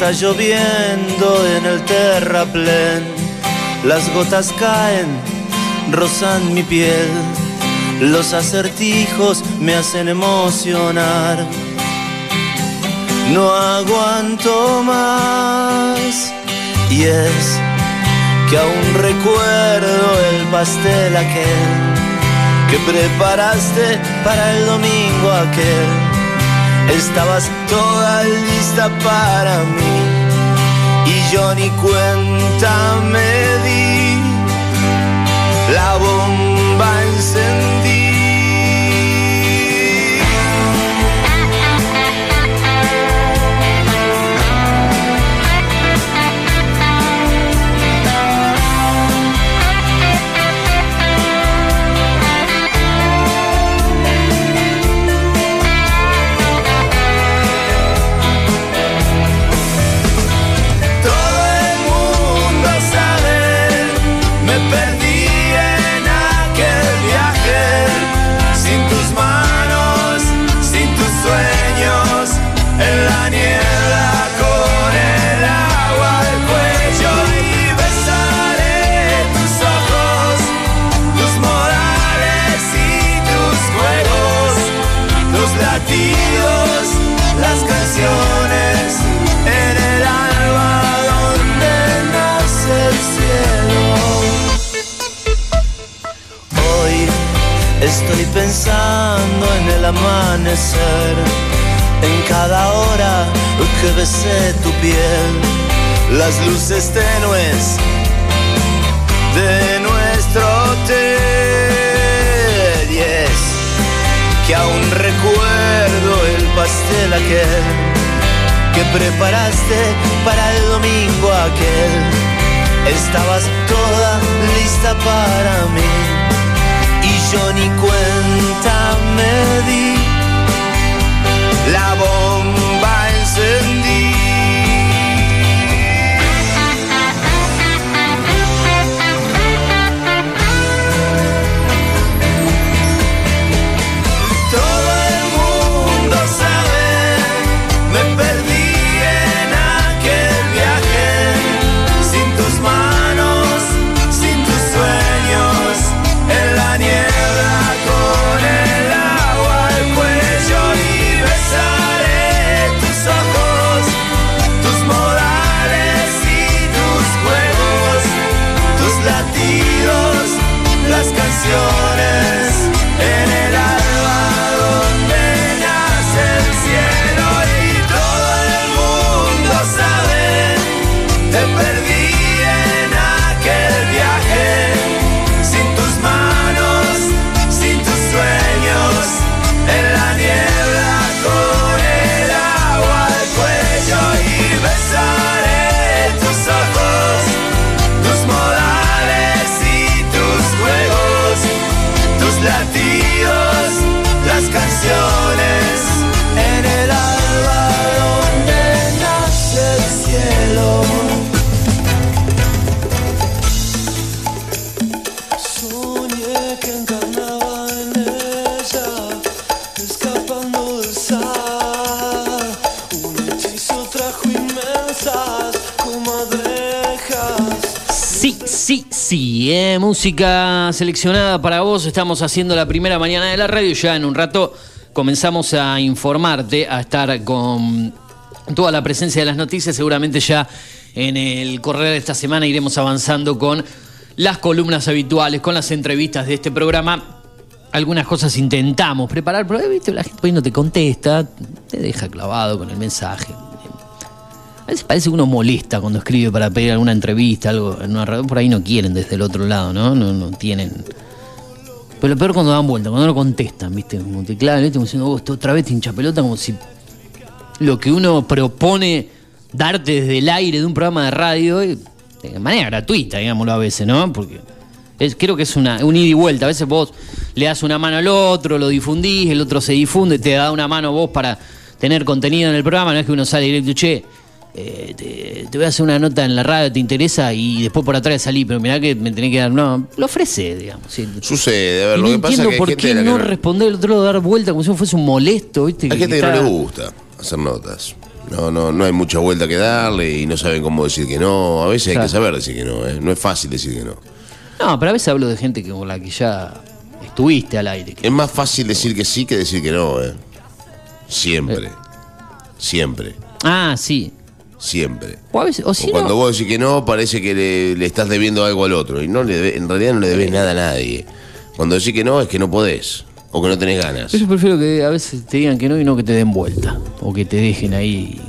Speaker 6: Está lloviendo en el terraplén, las gotas caen, rozan mi piel, los acertijos me hacen emocionar. No aguanto más. Y es que aún recuerdo el pastel aquel que preparaste para el domingo aquel Estabas toda lista para mí y yo ni cuenta me di. La bomba encendí. Estabas toda lista para mí. Yo ni cuenta
Speaker 1: música seleccionada para vos. Estamos haciendo la primera mañana de la radio. Ya en un rato comenzamos a informarte, a estar con toda la presencia de las noticias. Seguramente ya en el correr de esta semana iremos avanzando con las columnas habituales, con las entrevistas de este programa. Algunas cosas intentamos preparar, pero eh, ¿viste? la gente ahí no te contesta, te deja clavado con el mensaje. A veces parece que uno molesta cuando escribe para pedir alguna entrevista, algo en una radio, por ahí no quieren desde el otro lado, ¿no? No, tienen. Pero lo peor cuando dan vuelta, cuando no contestan, ¿viste? Como te clavan, ¿viste? Como diciendo, vos otra vez te hincha pelota, como si lo que uno propone darte desde el aire de un programa de radio, de manera gratuita, digámoslo a veces, ¿no? Porque creo que es una, un ida y vuelta. A veces vos le das una mano al otro, lo difundís, el otro se difunde, te da una mano vos para tener contenido en el programa, no es que uno sale directo, che, eh, te, te voy a hacer una nota en la radio, ¿te interesa? Y después por atrás salí, pero mirá que me tenés que dar, no, lo ofrece, digamos. sí.
Speaker 3: Sucede, a ver,
Speaker 1: Y
Speaker 3: lo
Speaker 1: no
Speaker 3: que pasa es que hay
Speaker 1: por
Speaker 3: gente
Speaker 1: qué no responder el otro dar vuelta como si fuese un molesto, ¿viste?
Speaker 3: Hay gente que no le gusta hacer notas. No, no, no hay mucha vuelta que darle y no saben cómo decir que no. A veces hay
Speaker 1: Claro.
Speaker 3: que saber decir que no, ¿eh? No es fácil decir que no.
Speaker 1: No, pero a veces hablo de gente con la que ya estuviste al aire. que-
Speaker 3: Es más fácil decir que sí que decir que no, ¿eh? Siempre.
Speaker 1: Eh.
Speaker 3: Siempre.
Speaker 1: Ah, sí.
Speaker 3: Siempre.
Speaker 1: O, a veces, o
Speaker 3: O
Speaker 1: si
Speaker 3: cuando
Speaker 1: no,
Speaker 3: vos decís que no, parece que le, le estás debiendo algo al otro. Y no le debe- en realidad no le debes nada a nadie. Cuando decís que no, es que no podés. O que no tenés ganas.
Speaker 1: yo prefiero que a veces te digan que no y no que te den vuelta. O que te dejen ahí.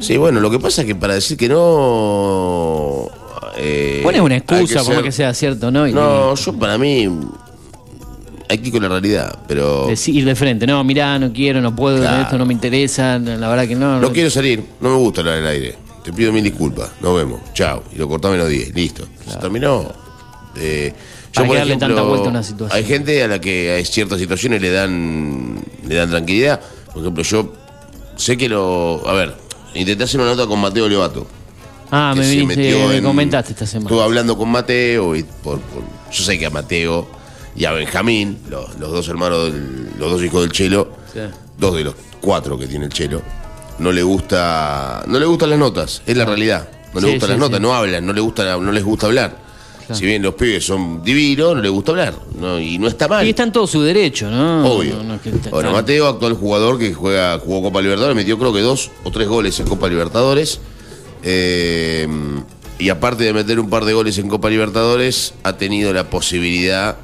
Speaker 3: Sí, bueno, lo que pasa es que para decir que no. eh,
Speaker 1: Pones una excusa, por
Speaker 3: ser-
Speaker 1: más que sea cierto, ¿no? Y
Speaker 3: No, yo para mí. Hay que ir con la realidad, pero.
Speaker 1: decir de frente, no, mirá, no quiero, no puedo,
Speaker 3: Claro.
Speaker 1: esto no me interesa, la verdad que no.
Speaker 3: No quiero salir, no me gusta hablar en el aire. Te pido mil disculpas, nos vemos, chao. Y lo cortamos en los 10, listo. Se terminó. Eh,
Speaker 1: ¿Para qué darle tanta vuelta a una situación?
Speaker 3: Hay gente a la que hay ciertas situaciones le dan, le dan tranquilidad. Por ejemplo, yo sé que lo. A ver, intenté hacer una nota con Mateo Levato.
Speaker 1: Ah, me,
Speaker 3: metió
Speaker 1: me
Speaker 3: en-
Speaker 1: comentaste esta semana.
Speaker 3: Estuve hablando con Mateo y por, por- yo sé que a Mateo y a Benjamín, los, los dos hermanos, del- los dos hijos del Chelo,
Speaker 1: Sí.
Speaker 3: dos de los cuatro que tiene el Chelo, no le gusta, no le gustan las notas, es la realidad. No le
Speaker 1: Sí,
Speaker 3: gustan
Speaker 1: sí,
Speaker 3: las notas, no hablan, no le gusta, no les gusta hablar. Si bien los pibes son divinos, no les gusta hablar. ¿no? Y no está mal.
Speaker 1: Y está en todo su derecho, ¿no?
Speaker 3: Obvio.
Speaker 1: No, no es que está-
Speaker 3: bueno, Mateo, actual jugador que juega, jugó Copa Libertadores, metió creo que dos o tres goles en Copa Libertadores. Eh, y aparte de meter un par de goles en Copa Libertadores, ha tenido la posibilidad,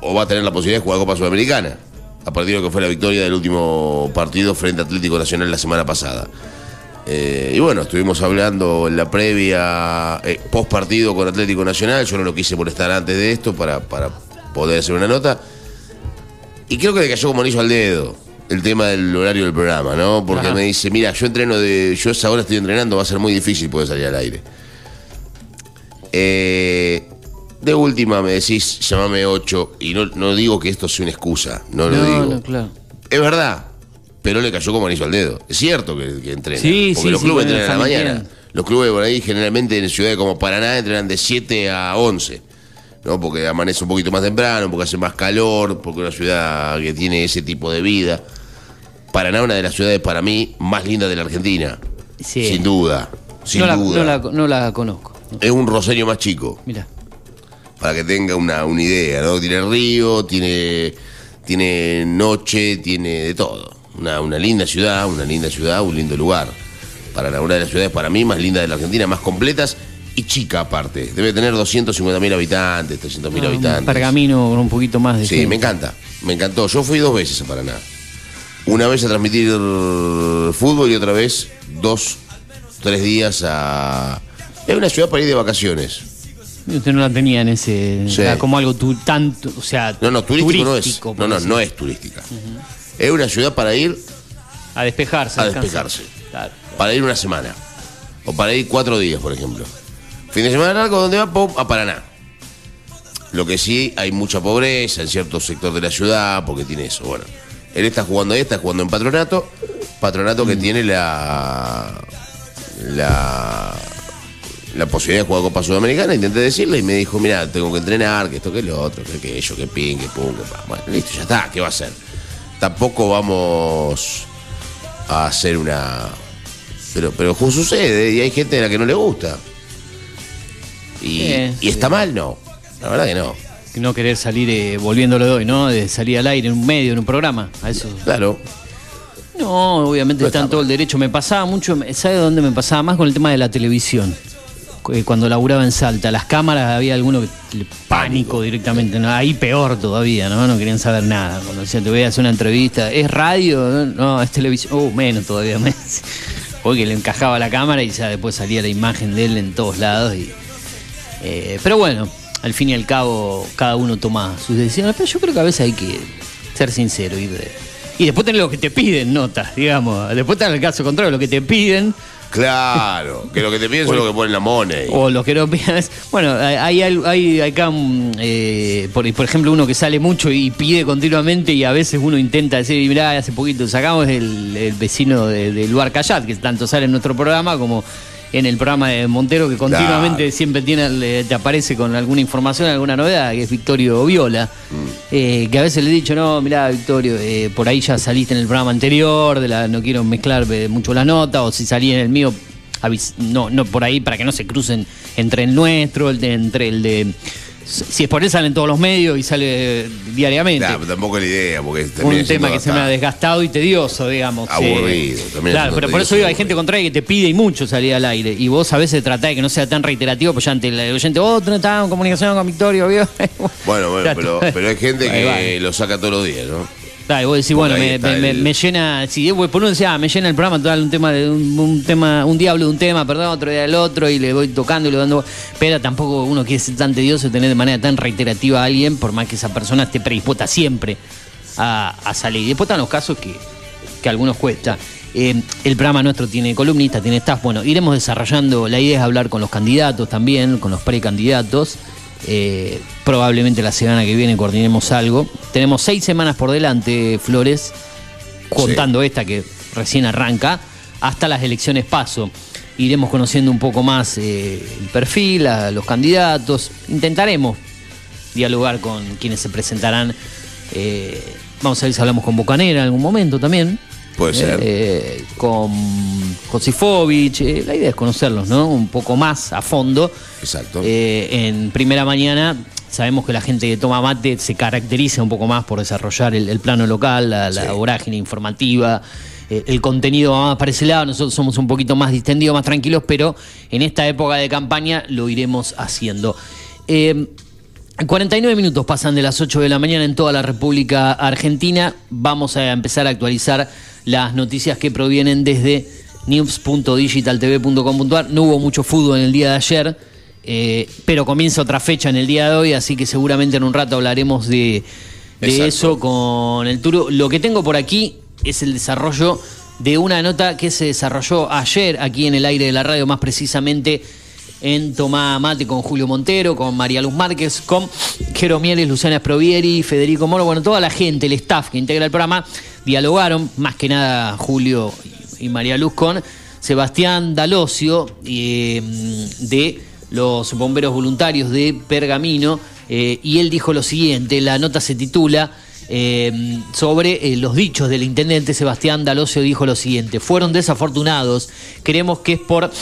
Speaker 3: o va a tener la posibilidad de jugar Copa Sudamericana, a partir de lo que fue la victoria del último partido frente a Atlético Nacional la semana pasada. Eh, y bueno, estuvimos hablando en la previa, eh, post partido con Atlético Nacional. Yo no lo quise molestar antes de esto para, para poder hacer una nota. Y creo que le cayó como anillo al dedo el tema del horario del programa, ¿no? Porque
Speaker 1: Ajá.
Speaker 3: me dice, mira, yo entreno de. Yo a esa hora estoy entrenando, va a ser muy difícil poder salir al aire. Eh, de última me decís, llamame 8, y no, no digo que esto sea una excusa, no lo digo.
Speaker 1: no, claro.
Speaker 3: Es verdad, pero le cayó como anillo al dedo. Es cierto que, que entrena.
Speaker 1: Sí,
Speaker 3: porque
Speaker 1: sí,
Speaker 3: los
Speaker 1: sí,
Speaker 3: clubes
Speaker 1: bueno,
Speaker 3: entrenan a la mañana. Los clubes por ahí generalmente en ciudades como Paraná entrenan de 7 a 11. ¿no? Porque amanece un poquito más temprano, porque hace más calor, porque es una ciudad que tiene ese tipo de vida. Paraná es una de las ciudades para mí más lindas de la Argentina.
Speaker 1: Sí.
Speaker 3: Sin duda. Sin
Speaker 1: no, la,
Speaker 3: duda.
Speaker 1: no, la, no la conozco.
Speaker 3: Es un roseño más chico
Speaker 1: Mira.
Speaker 3: Para que tenga una, una idea, ¿no? Tiene río, tiene, tiene noche, tiene de todo. Una, una linda ciudad, una linda ciudad, un lindo lugar. Para una de las ciudades para mí más lindas de la Argentina, más completas y chica aparte. Debe tener 250.000 habitantes, 300.000
Speaker 1: Ah, un
Speaker 3: habitantes.
Speaker 1: pergamino con un poquito más de
Speaker 3: Sí,
Speaker 1: gente.
Speaker 3: me encanta, me encantó. Yo fui dos veces a Paraná. Una vez a transmitir fútbol y otra vez dos, tres días a... Es una ciudad para ir de vacaciones.
Speaker 1: Usted no la tenía en ese.
Speaker 3: Sí.
Speaker 1: era como algo tu, tanto. O sea,
Speaker 3: No, no, turístico, no es. No, no, es turística. Es una ciudad para ir,
Speaker 1: A despejarse.
Speaker 3: A despejarse.
Speaker 1: Claro.
Speaker 3: para ir una semana. O para ir cuatro días, por ejemplo. Fin de semana largo, donde va? Pum, a Paraná. Lo que sí, hay mucha pobreza en cierto sector de la ciudad, porque tiene eso. Bueno, él está jugando ahí, está jugando en patronato. Patronato que tiene la. La. La posibilidad de jugar Copa Sudamericana, intenté decirle y me dijo, mira, tengo que entrenar, que esto, que lo otro, que aquello, que ping, que pum, que pa. Bueno, listo, ya está, ¿qué va a hacer? Tampoco vamos a hacer una. Pero, pero sucede, y hay gente a la que no le gusta. Y, y está mal, no. La verdad que no.
Speaker 1: No querer salir eh, volviéndolo de hoy, ¿no? De salir al aire en un medio, en un programa. A eso.
Speaker 3: Claro.
Speaker 1: No, obviamente
Speaker 3: No
Speaker 1: está en
Speaker 3: está
Speaker 1: todo el derecho. Me pasaba mucho, ¿sabe dónde me pasaba más? Con el tema de la televisión. Eh, Cuando laburaba en Salta, las cámaras había alguno que le- pánico directamente, ¿no? ahí peor todavía, ¿no? No querían saber nada. Cuando decían, te voy a hacer una entrevista, ¿es radio? No, No, es televisión. Oh, menos todavía, menos. Porque le encajaba la cámara y ya después salía la imagen de él en todos lados. Y, eh, pero bueno, al fin y al cabo, cada uno toma sus decisiones. Pero yo creo que a veces hay que ser sincero y de- Y después tener lo que te piden, notas, digamos. Después está el caso contrario, lo que te piden
Speaker 3: Claro. Que lo que te piden es lo que ponen la money.
Speaker 1: o lo que no piden. Bueno, hay, hay, hay acá, mm, eh, por, por ejemplo, uno que sale mucho y pide continuamente y a veces uno intenta decir, mirá, hace poquito sacamos el, el vecino de- del Luar Cayat, que tanto sale en nuestro programa como en el programa de Montero, que continuamente
Speaker 3: Claro.
Speaker 1: siempre tiene, te aparece con alguna información, alguna novedad, que es Victorio Viola.
Speaker 3: Mm.
Speaker 1: Eh, que a veces le he dicho, no, mirá, Victorio, eh, por ahí ya saliste en el programa anterior, de la, no quiero mezclar eh, mucho la nota, o si salí en el mío, no, no por ahí, para que no se crucen entre el nuestro, el de, entre el de. Si es por él, salen todos los medios y sale diariamente.
Speaker 3: Pero tampoco es la idea, porque
Speaker 1: un tema que se me ha desgastado y tedioso, digamos.
Speaker 3: Aburrido,
Speaker 1: Eh,
Speaker 3: también
Speaker 1: claro, pero por eso digo, hay gente contraria que te pide y mucho salir al aire. Y vos a veces tratás de que no sea tan reiterativo, pues ya ante el oyente, otro está en comunicación con Victorio, ¿vio?
Speaker 3: Bueno, bueno, pero, pero hay gente que lo saca todos los días, ¿no?
Speaker 1: Y vos decís,
Speaker 3: Porque
Speaker 1: bueno, me,
Speaker 3: está
Speaker 1: me- me-
Speaker 3: el-
Speaker 1: me llena, si por uno decía, ah, me llena el programa total un tema de un, un tema, un diablo de un tema, perdón, otro día del otro, y le voy tocando y le dando. Pero tampoco uno quiere ser tan tedioso tener de manera tan reiterativa a alguien, por más que esa persona esté predispuesta siempre a, a salir. Y después están los casos que, que a algunos cuesta. Eh, el programa nuestro tiene columnistas, tiene staff. Bueno, iremos desarrollando. La idea es hablar con los candidatos también, con los precandidatos. Eh, probablemente la semana que viene coordinemos algo. Tenemos seis semanas por delante, Flores, contando esta que recién arranca, hasta las elecciones paso. Iremos conociendo un poco más eh, el perfil, a los candidatos. Intentaremos dialogar con quienes se presentarán. Eh, vamos a ver si hablamos con Bocanera en algún momento también.
Speaker 3: Puede ser.
Speaker 1: Eh, con Josifovich. eh, la idea es conocerlos, ¿no? Un poco más a fondo.
Speaker 3: Exacto.
Speaker 1: Eh, en primera mañana sabemos que la gente que toma mate se caracteriza un poco más por desarrollar el, el plano local, la, la
Speaker 3: Sí.
Speaker 1: vorágine informativa. eh, el contenido va más para ese lado, nosotros somos un poquito más distendidos, más tranquilos, pero en esta época de campaña lo iremos haciendo. Eh, 49 minutos pasan de las 8 de la mañana en toda la República Argentina. Vamos a empezar a actualizar las noticias que provienen desde news.digitaltv.com.ar. No hubo mucho fútbol en el día de ayer, eh, pero comienza otra fecha en el día de hoy, así que seguramente en un rato hablaremos de, eso con el Turo. Lo que tengo por aquí es el desarrollo de una nota que se desarrolló ayer aquí en el aire de la radio, más precisamente en Tomá Mate con Julio Montero, con María Luz Márquez, con Jero Mieles, Luciana Sprovieri, Federico Moro, bueno, toda la gente, el staff que integra el programa, dialogaron, más que nada Julio y María Luz con Sebastián Dalosio eh, de los bomberos voluntarios de Pergamino, eh, y él dijo lo siguiente, la nota se titula eh, sobre eh, los dichos del intendente Sebastián Dalosio dijo lo siguiente, fueron desafortunados, creemos que es por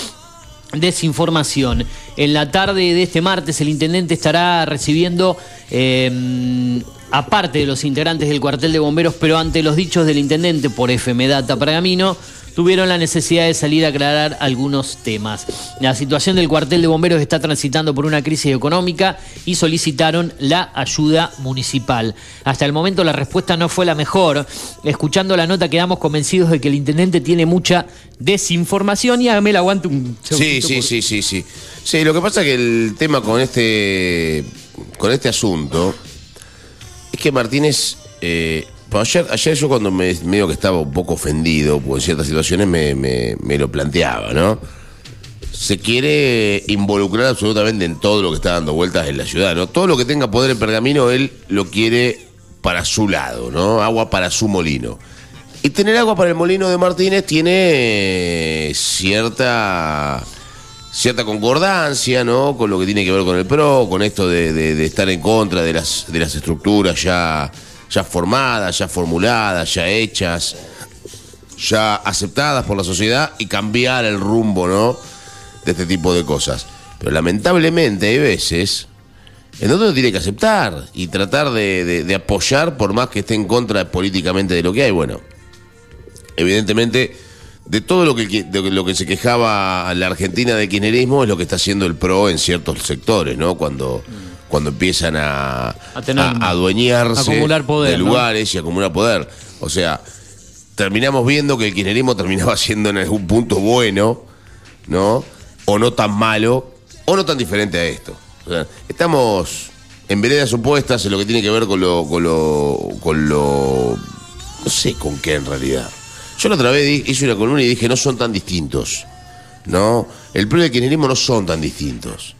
Speaker 1: desinformación. En la tarde de este martes el intendente estará recibiendo, eh, aparte de los integrantes del cuartel de bomberos, pero ante los dichos del intendente por FM Data Pergamino, tuvieron la necesidad de salir a aclarar algunos temas. La situación del cuartel de bomberos está transitando por una crisis económica y solicitaron la ayuda municipal. Hasta el momento la respuesta no fue la mejor. Escuchando la nota quedamos convencidos de que el intendente tiene mucha desinformación y hágame el aguante un
Speaker 3: Sí, sí,
Speaker 1: por-
Speaker 3: sí, sí, sí. Sí, lo que pasa es que el tema con este con este asunto es que Martínez eh, ayer, ayer yo cuando me medio que estaba un poco ofendido por ciertas situaciones me, me- lo planteaba, ¿no? Se quiere involucrar absolutamente en todo lo que está dando vueltas en la ciudad, ¿no? Todo lo que tenga poder en Pergamino, él lo quiere para su lado, ¿no? Agua para su molino. Y tener agua para el molino de Martínez tiene cierta cierta concordancia, ¿no? Con lo que tiene que ver con el PRO, con esto de, de- de estar en contra de las, de las estructuras ya, ya formadas, ya formuladas, ya hechas, ya aceptadas por la sociedad y cambiar el rumbo, ¿no? De este tipo de cosas. Pero lamentablemente hay veces en donde uno tiene que aceptar y tratar de, de- de apoyar por más que esté en contra políticamente de lo que hay. Bueno, evidentemente, de todo lo que, de lo que se quejaba la Argentina de kirchnerismo es lo que está haciendo el PRO en ciertos sectores, ¿no? Cuando, cuando empiezan a,
Speaker 1: A tener-
Speaker 3: a adueñarse
Speaker 1: acumular poder,
Speaker 3: de
Speaker 1: ¿no?
Speaker 3: lugares y acumular poder. O sea, terminamos viendo que el kirchnerismo terminaba siendo en algún punto bueno, ¿no? O no tan malo, o no tan diferente a esto. O sea, estamos en veredas opuestas en lo que tiene que ver con lo, con lo, con lo, no sé con qué en realidad. Yo la otra vez hice una columna y dije no son tan distintos, ¿no? El PRO y el kirchnerismo no son tan distintos.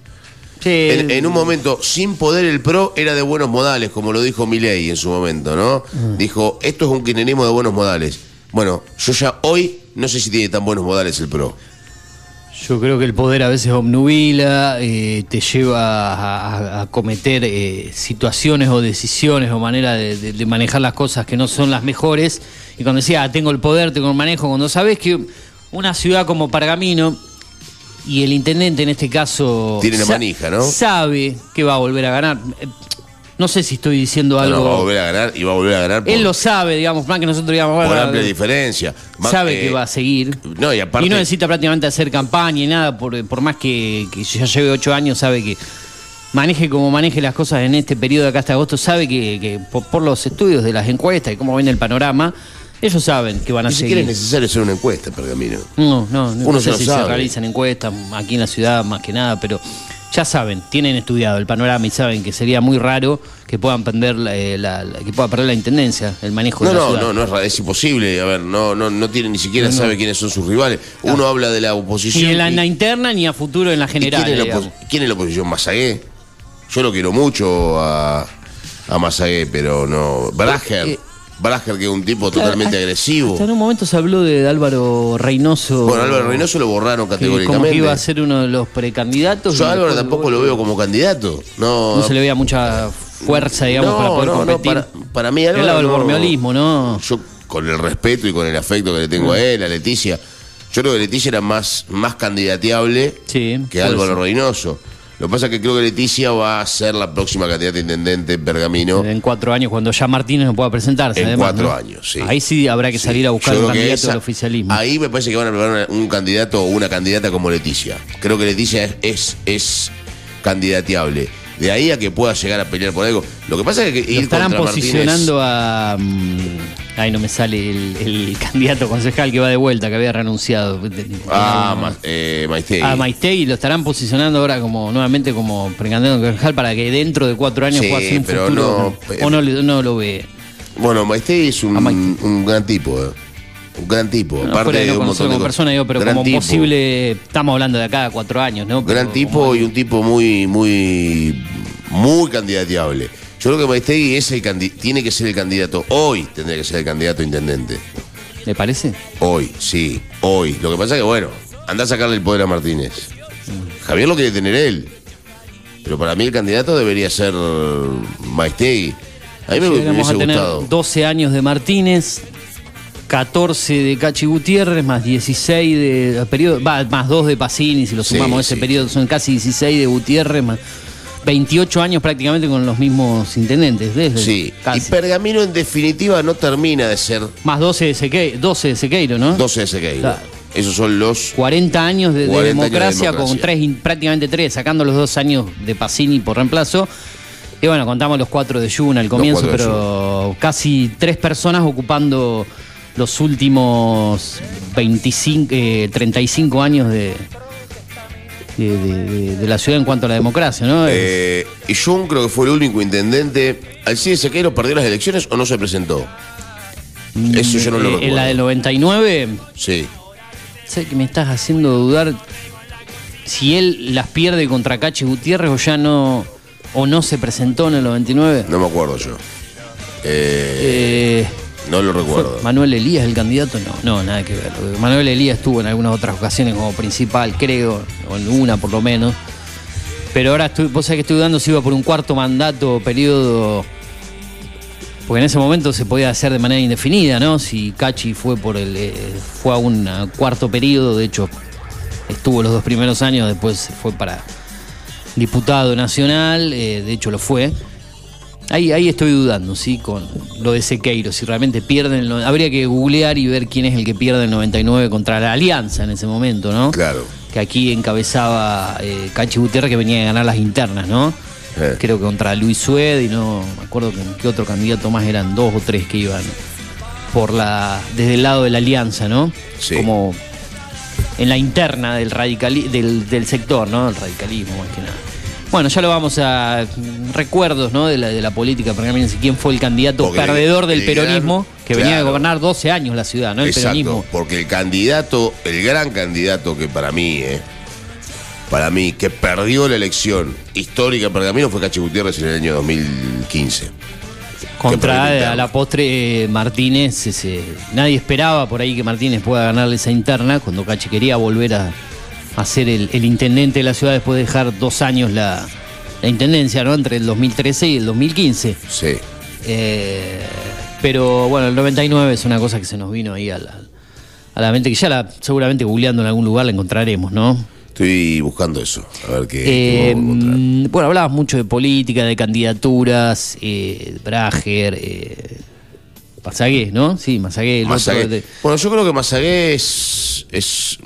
Speaker 1: Sí,
Speaker 3: En, en un momento, sin poder el PRO era de buenos modales, como lo dijo Milei en su momento, ¿no? Dijo, esto es un kirchnerismo de buenos modales. Bueno, yo ya hoy no sé si tiene tan buenos modales el PRO.
Speaker 1: Yo creo que el poder a veces obnubila, eh, te lleva a, a- a cometer eh, situaciones o decisiones o manera de, de- de manejar las cosas que no son las mejores. Y cuando decía, "Ah, tengo el poder, tengo el manejo, cuando sabes que una ciudad como Pergamino y el intendente en este caso
Speaker 3: Tiene la manija, ¿no?
Speaker 1: sabe que va a volver a ganar. Eh, No sé si estoy diciendo algo.
Speaker 3: no, va a volver a ganar y va a volver a ganar por,
Speaker 1: Él lo sabe, digamos, más que nosotros digamos,
Speaker 3: por amplia diferencia. Más,
Speaker 1: sabe
Speaker 3: eh,
Speaker 1: que va a seguir.
Speaker 3: No, y aparte.
Speaker 1: Y no necesita prácticamente hacer campaña y nada, por, por más que, que ya lleve ocho años, sabe que maneje como maneje las cosas en este periodo de acá hasta agosto, sabe que, que por, por los estudios de las encuestas y cómo ven el panorama, ellos saben que van a
Speaker 3: Ni siquiera es
Speaker 1: seguir.
Speaker 3: necesario hacer una encuesta, Pergamino.
Speaker 1: No, no, no,
Speaker 3: Uno
Speaker 1: no sé si se
Speaker 3: sabe.
Speaker 1: realizan encuestas aquí en la ciudad más que nada, pero ya saben, tienen estudiado el panorama y saben que sería muy raro que puedan perder la, eh, la- la- que pueda perder la intendencia, el manejo
Speaker 3: No,
Speaker 1: de la
Speaker 3: no,
Speaker 1: ciudad.
Speaker 3: no, no es, ra- es imposible. A ver, no, no, no tiene ni siquiera
Speaker 1: No, no.
Speaker 3: sabe quiénes son sus rivales. Uno habla de la
Speaker 1: Ni
Speaker 3: oposición.
Speaker 1: en la,
Speaker 3: y-
Speaker 1: en la interna ni a futuro en la
Speaker 3: ¿y
Speaker 1: general.
Speaker 3: ¿quién, es la
Speaker 1: digamos.
Speaker 3: opo- quién es la oposición? ¿Mazagué? Yo lo quiero mucho a, a Mazagué, pero no. Brager. Brager, que es un tipo
Speaker 1: Claro,
Speaker 3: totalmente
Speaker 1: hasta-
Speaker 3: agresivo.
Speaker 1: Hasta en un momento se habló de Álvaro Reynoso.
Speaker 3: Bueno, Álvaro Reynoso lo borraron categóricamente.
Speaker 1: como que iba a ser uno de los precandidatos.
Speaker 3: Yo a Álvaro tampoco lo veo como candidato. No,
Speaker 1: No se le veía mucha fuerza, digamos,
Speaker 3: No,
Speaker 1: para poder
Speaker 3: no, no,
Speaker 1: competir.
Speaker 3: para- para mí Álvaro
Speaker 1: lado del bormeolismo, ¿no?
Speaker 3: Yo, con el respeto y con el afecto que le tengo a él, a Leticia, yo creo que Leticia era más, más candidateable
Speaker 1: Sí,
Speaker 3: que Álvaro. Reynoso. Lo que pasa es que creo que Leticia va a ser la próxima candidata a intendente en Pergamino.
Speaker 1: En cuatro años, cuando ya Martínez no pueda presentarse.
Speaker 3: En
Speaker 1: además,
Speaker 3: cuatro
Speaker 1: ¿no?
Speaker 3: años, sí.
Speaker 1: Ahí sí habrá que
Speaker 3: Sí.
Speaker 1: salir a buscar un candidato
Speaker 3: esa-
Speaker 1: del oficialismo.
Speaker 3: Ahí me parece que van a preparar un candidato o una candidata como Leticia. Creo que Leticia es, es, es candidateable. De ahí a que pueda llegar a pelear por algo. Lo que pasa es que
Speaker 1: Lo
Speaker 3: ir
Speaker 1: estarán
Speaker 3: contra Martínez-
Speaker 1: posicionando a. Ay, no me sale el, el candidato concejal que va de vuelta, que había renunciado.
Speaker 3: Ah, Ma- eh, Maistegui.
Speaker 1: a Maistegui lo estarán posicionando ahora como nuevamente como precandidato concejal para que dentro de cuatro años
Speaker 3: Sí,
Speaker 1: pueda ser un
Speaker 3: pero
Speaker 1: futuro.
Speaker 3: no,
Speaker 1: o no, lo ve.
Speaker 3: Bueno, Maistegui es un, gran tipo, eh. Un gran tipo.
Speaker 1: No,
Speaker 3: Aparte
Speaker 1: de
Speaker 3: un montón
Speaker 1: como persona, digo, pero
Speaker 3: Gran
Speaker 1: como
Speaker 3: tipo.
Speaker 1: posible, estamos hablando de acá a cuatro años, ¿no? Pero
Speaker 3: Gran tipo
Speaker 1: como-
Speaker 3: y un tipo muy, muy, muy candidateable. Yo creo que Maistegui es el tiene que ser el candidato. Hoy tendría que ser el candidato intendente.
Speaker 1: ¿Le parece?
Speaker 3: Hoy, sí, hoy. Lo que pasa es que, bueno, anda a sacarle el poder a Martínez. Javier lo quiere tener él. Pero para mí el candidato debería ser Maistegui. A mí me, me hubiese
Speaker 1: a tener
Speaker 3: gustado.
Speaker 1: 12 años de Martínez, 14 de Cachi Gutiérrez, más 16 de periodo, va, más 2 de Pacini, si lo
Speaker 3: Sí,
Speaker 1: sumamos ese
Speaker 3: sí.
Speaker 1: periodo, son casi 16 de Gutiérrez, más 28 años prácticamente con los mismos intendentes. Desde,
Speaker 3: Sí,
Speaker 1: casi.
Speaker 3: y Pergamino en definitiva no termina de ser
Speaker 1: más 12 de, Seque- 12 de Sequeiro, ¿no?
Speaker 3: 12 de Sequeiro.
Speaker 1: Claro.
Speaker 3: Esos son los
Speaker 1: 40 años de, de
Speaker 3: 40 años de
Speaker 1: democracia, con tres, prácticamente tres, sacando los dos años de Pacini por reemplazo. Y bueno, contamos los cuatro de Yuna al comienzo, pero casi tres personas ocupando los últimos 25, eh, 35 años de, de, de- la ciudad en cuanto a la democracia, ¿no?
Speaker 3: Eh, y Jun creo que fue el único intendente. ¿Alcide Sequeiro perdió las elecciones o no se presentó? Eso yo no lo
Speaker 1: Eh,
Speaker 3: recuerdo.
Speaker 1: En la del 99,
Speaker 3: Sí.
Speaker 1: sé que me estás haciendo dudar si él las pierde contra Cachi Gutiérrez o ya no, o no se presentó en el 99.
Speaker 3: No me acuerdo yo. Eh,
Speaker 1: Eh,
Speaker 3: no lo
Speaker 1: ¿fue
Speaker 3: recuerdo.
Speaker 1: Manuel Elías el candidato? No, no, nada que ver. Manuel Elías estuvo en algunas otras ocasiones como principal, creo, o en una por lo menos. Pero ahora estoy, vos sabés que estoy dudando si iba por un cuarto mandato, periodo. Porque en ese momento se podía hacer de manera indefinida, ¿no? Si Cachi fue por el. eh, fue a un cuarto periodo, de hecho, estuvo los dos primeros años, después fue para diputado nacional, eh, de hecho lo fue. Ahí, ahí estoy dudando, sí, con lo de Sequeiro, si realmente pierden, el habría que googlear y ver quién es el que pierde el 99 contra la Alianza en ese momento, ¿no?
Speaker 3: Claro.
Speaker 1: Que aquí encabezaba eh, Cachi Gutiérrez que venía a ganar las internas, ¿no?
Speaker 3: Eh.
Speaker 1: Creo que contra Luis Sued y no me acuerdo que, qué otro candidato más eran dos o tres que iban por la desde el lado de la Alianza, ¿no?
Speaker 3: Sí.
Speaker 1: Como en la interna del radicali del, del sector, ¿no? El radicalismo más que nada. Bueno, ya lo vamos a recuerdos, ¿no? De la, de la política pergaminense. ¿Quién fue el candidato
Speaker 3: Porque
Speaker 1: perdedor del
Speaker 3: gran-
Speaker 1: peronismo que venía
Speaker 3: claro.
Speaker 1: gobernar 12 años la ciudad, ¿no? El
Speaker 3: Exacto,
Speaker 1: peronismo.
Speaker 3: porque el candidato, el gran candidato que para mí, eh, para mí, que perdió la elección histórica en Pergamino fue Cachi Gutiérrez en el año 2015.
Speaker 1: Contra a la postre eh, Martínez, ese- nadie esperaba por ahí que Martínez pueda ganarle esa interna cuando Cachi quería volver a, a ser el, el intendente de la ciudad después de dejar dos años la, la intendencia, ¿no? Entre el 2013 y el 2015.
Speaker 3: Sí.
Speaker 1: Eh, pero bueno, el 99 es una cosa que se nos vino ahí a la, a la mente, que ya la, seguramente googleando en algún lugar la encontraremos, ¿no?
Speaker 3: Estoy buscando eso, a ver qué,
Speaker 1: Eh,
Speaker 3: qué
Speaker 1: bueno, hablabas mucho de política, de candidaturas, eh, Brager, eh, ¿no? Sí, Mazagué. el
Speaker 3: Mazagué.
Speaker 1: otro de-
Speaker 3: Bueno, yo creo que Mazagué es, es.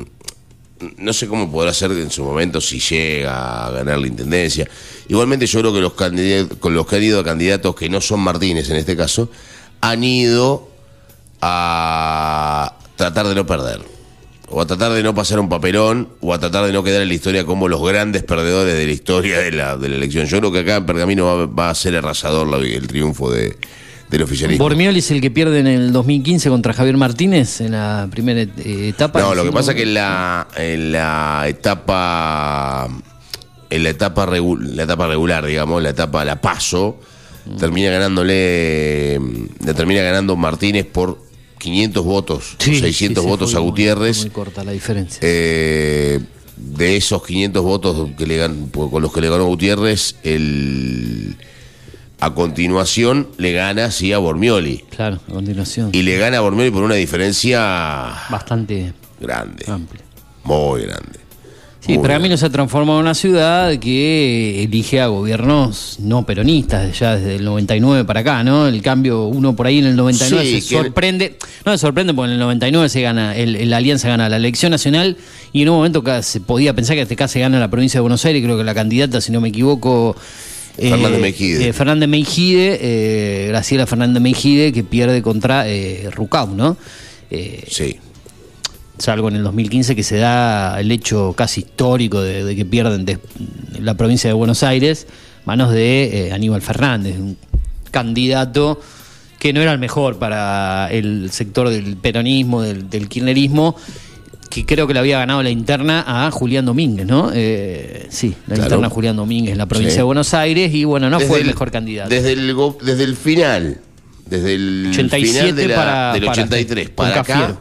Speaker 3: No sé cómo podrá ser en su momento si llega a ganar la intendencia. Igualmente, yo creo que los, candidatos, con los que han ido a candidatos que no son Martínez en este caso, han ido a tratar de no perder. O a tratar de no pasar un papelón, o a tratar de no quedar en la historia como los grandes perdedores de la historia de la, de la elección. Yo creo que acá Pergamino va, a ser arrasador el triunfo de, del oficialismo.
Speaker 1: Bormioli es el que pierde en el 2015 contra Javier Martínez en la primera eh, etapa.
Speaker 3: No, lo que pasa es que en la, en la etapa en la etapa regu- la etapa regular, digamos, la etapa la paso, termina ganándole le termina ganando Martínez por 500 votos,
Speaker 1: Sí,
Speaker 3: o 600
Speaker 1: sí, sí,
Speaker 3: votos a
Speaker 1: muy-
Speaker 3: Gutiérrez.
Speaker 1: Muy corta la diferencia.
Speaker 3: Eh, de esos 500 votos que le gan- con los que le ganó Gutiérrez, el a continuación le gana sí a Bormioli
Speaker 1: claro, a continuación.
Speaker 3: y le gana a Bormioli por una diferencia
Speaker 1: Bastante
Speaker 3: grande.
Speaker 1: amplia.
Speaker 3: Muy grande.
Speaker 1: Sí,
Speaker 3: Muy
Speaker 1: Pergamino
Speaker 3: grande.
Speaker 1: se ha transformado en una ciudad que elige a gobiernos no peronistas ya desde el 99 para acá, ¿no? El cambio, uno por ahí en el 99
Speaker 3: Sí,
Speaker 1: se sorprende, no se sorprende porque en el 99 se gana, la Alianza gana la elección nacional y en un momento se podía pensar que acá se gana la provincia de Buenos Aires, creo que la candidata, si no me equivoco...
Speaker 3: Fernández Meijide.
Speaker 1: eh, Fernández Meijide, eh, Graciela Fernández Meijide, que pierde contra eh, Rucau, ¿no? Eh,
Speaker 3: Sí.
Speaker 1: salvo en el 2015 que se da el hecho casi histórico de, de que pierden de- la provincia de Buenos Aires, manos de eh, Aníbal Fernández, un candidato que no era el mejor para el sector del peronismo, del, del kirchnerismo, que creo que le había ganado la interna a Julián Domínguez, ¿no? Eh, sí, la
Speaker 3: Claro.
Speaker 1: interna a Julián Domínguez en la provincia
Speaker 3: Sí.
Speaker 1: de Buenos Aires y bueno, no
Speaker 3: Desde
Speaker 1: fue el, mejor candidato.
Speaker 3: Desde el, desde el final, desde el
Speaker 1: 87
Speaker 3: final de la-
Speaker 1: para-
Speaker 3: del
Speaker 1: para-
Speaker 3: 83
Speaker 1: con
Speaker 3: para, acá,
Speaker 1: Cafiero.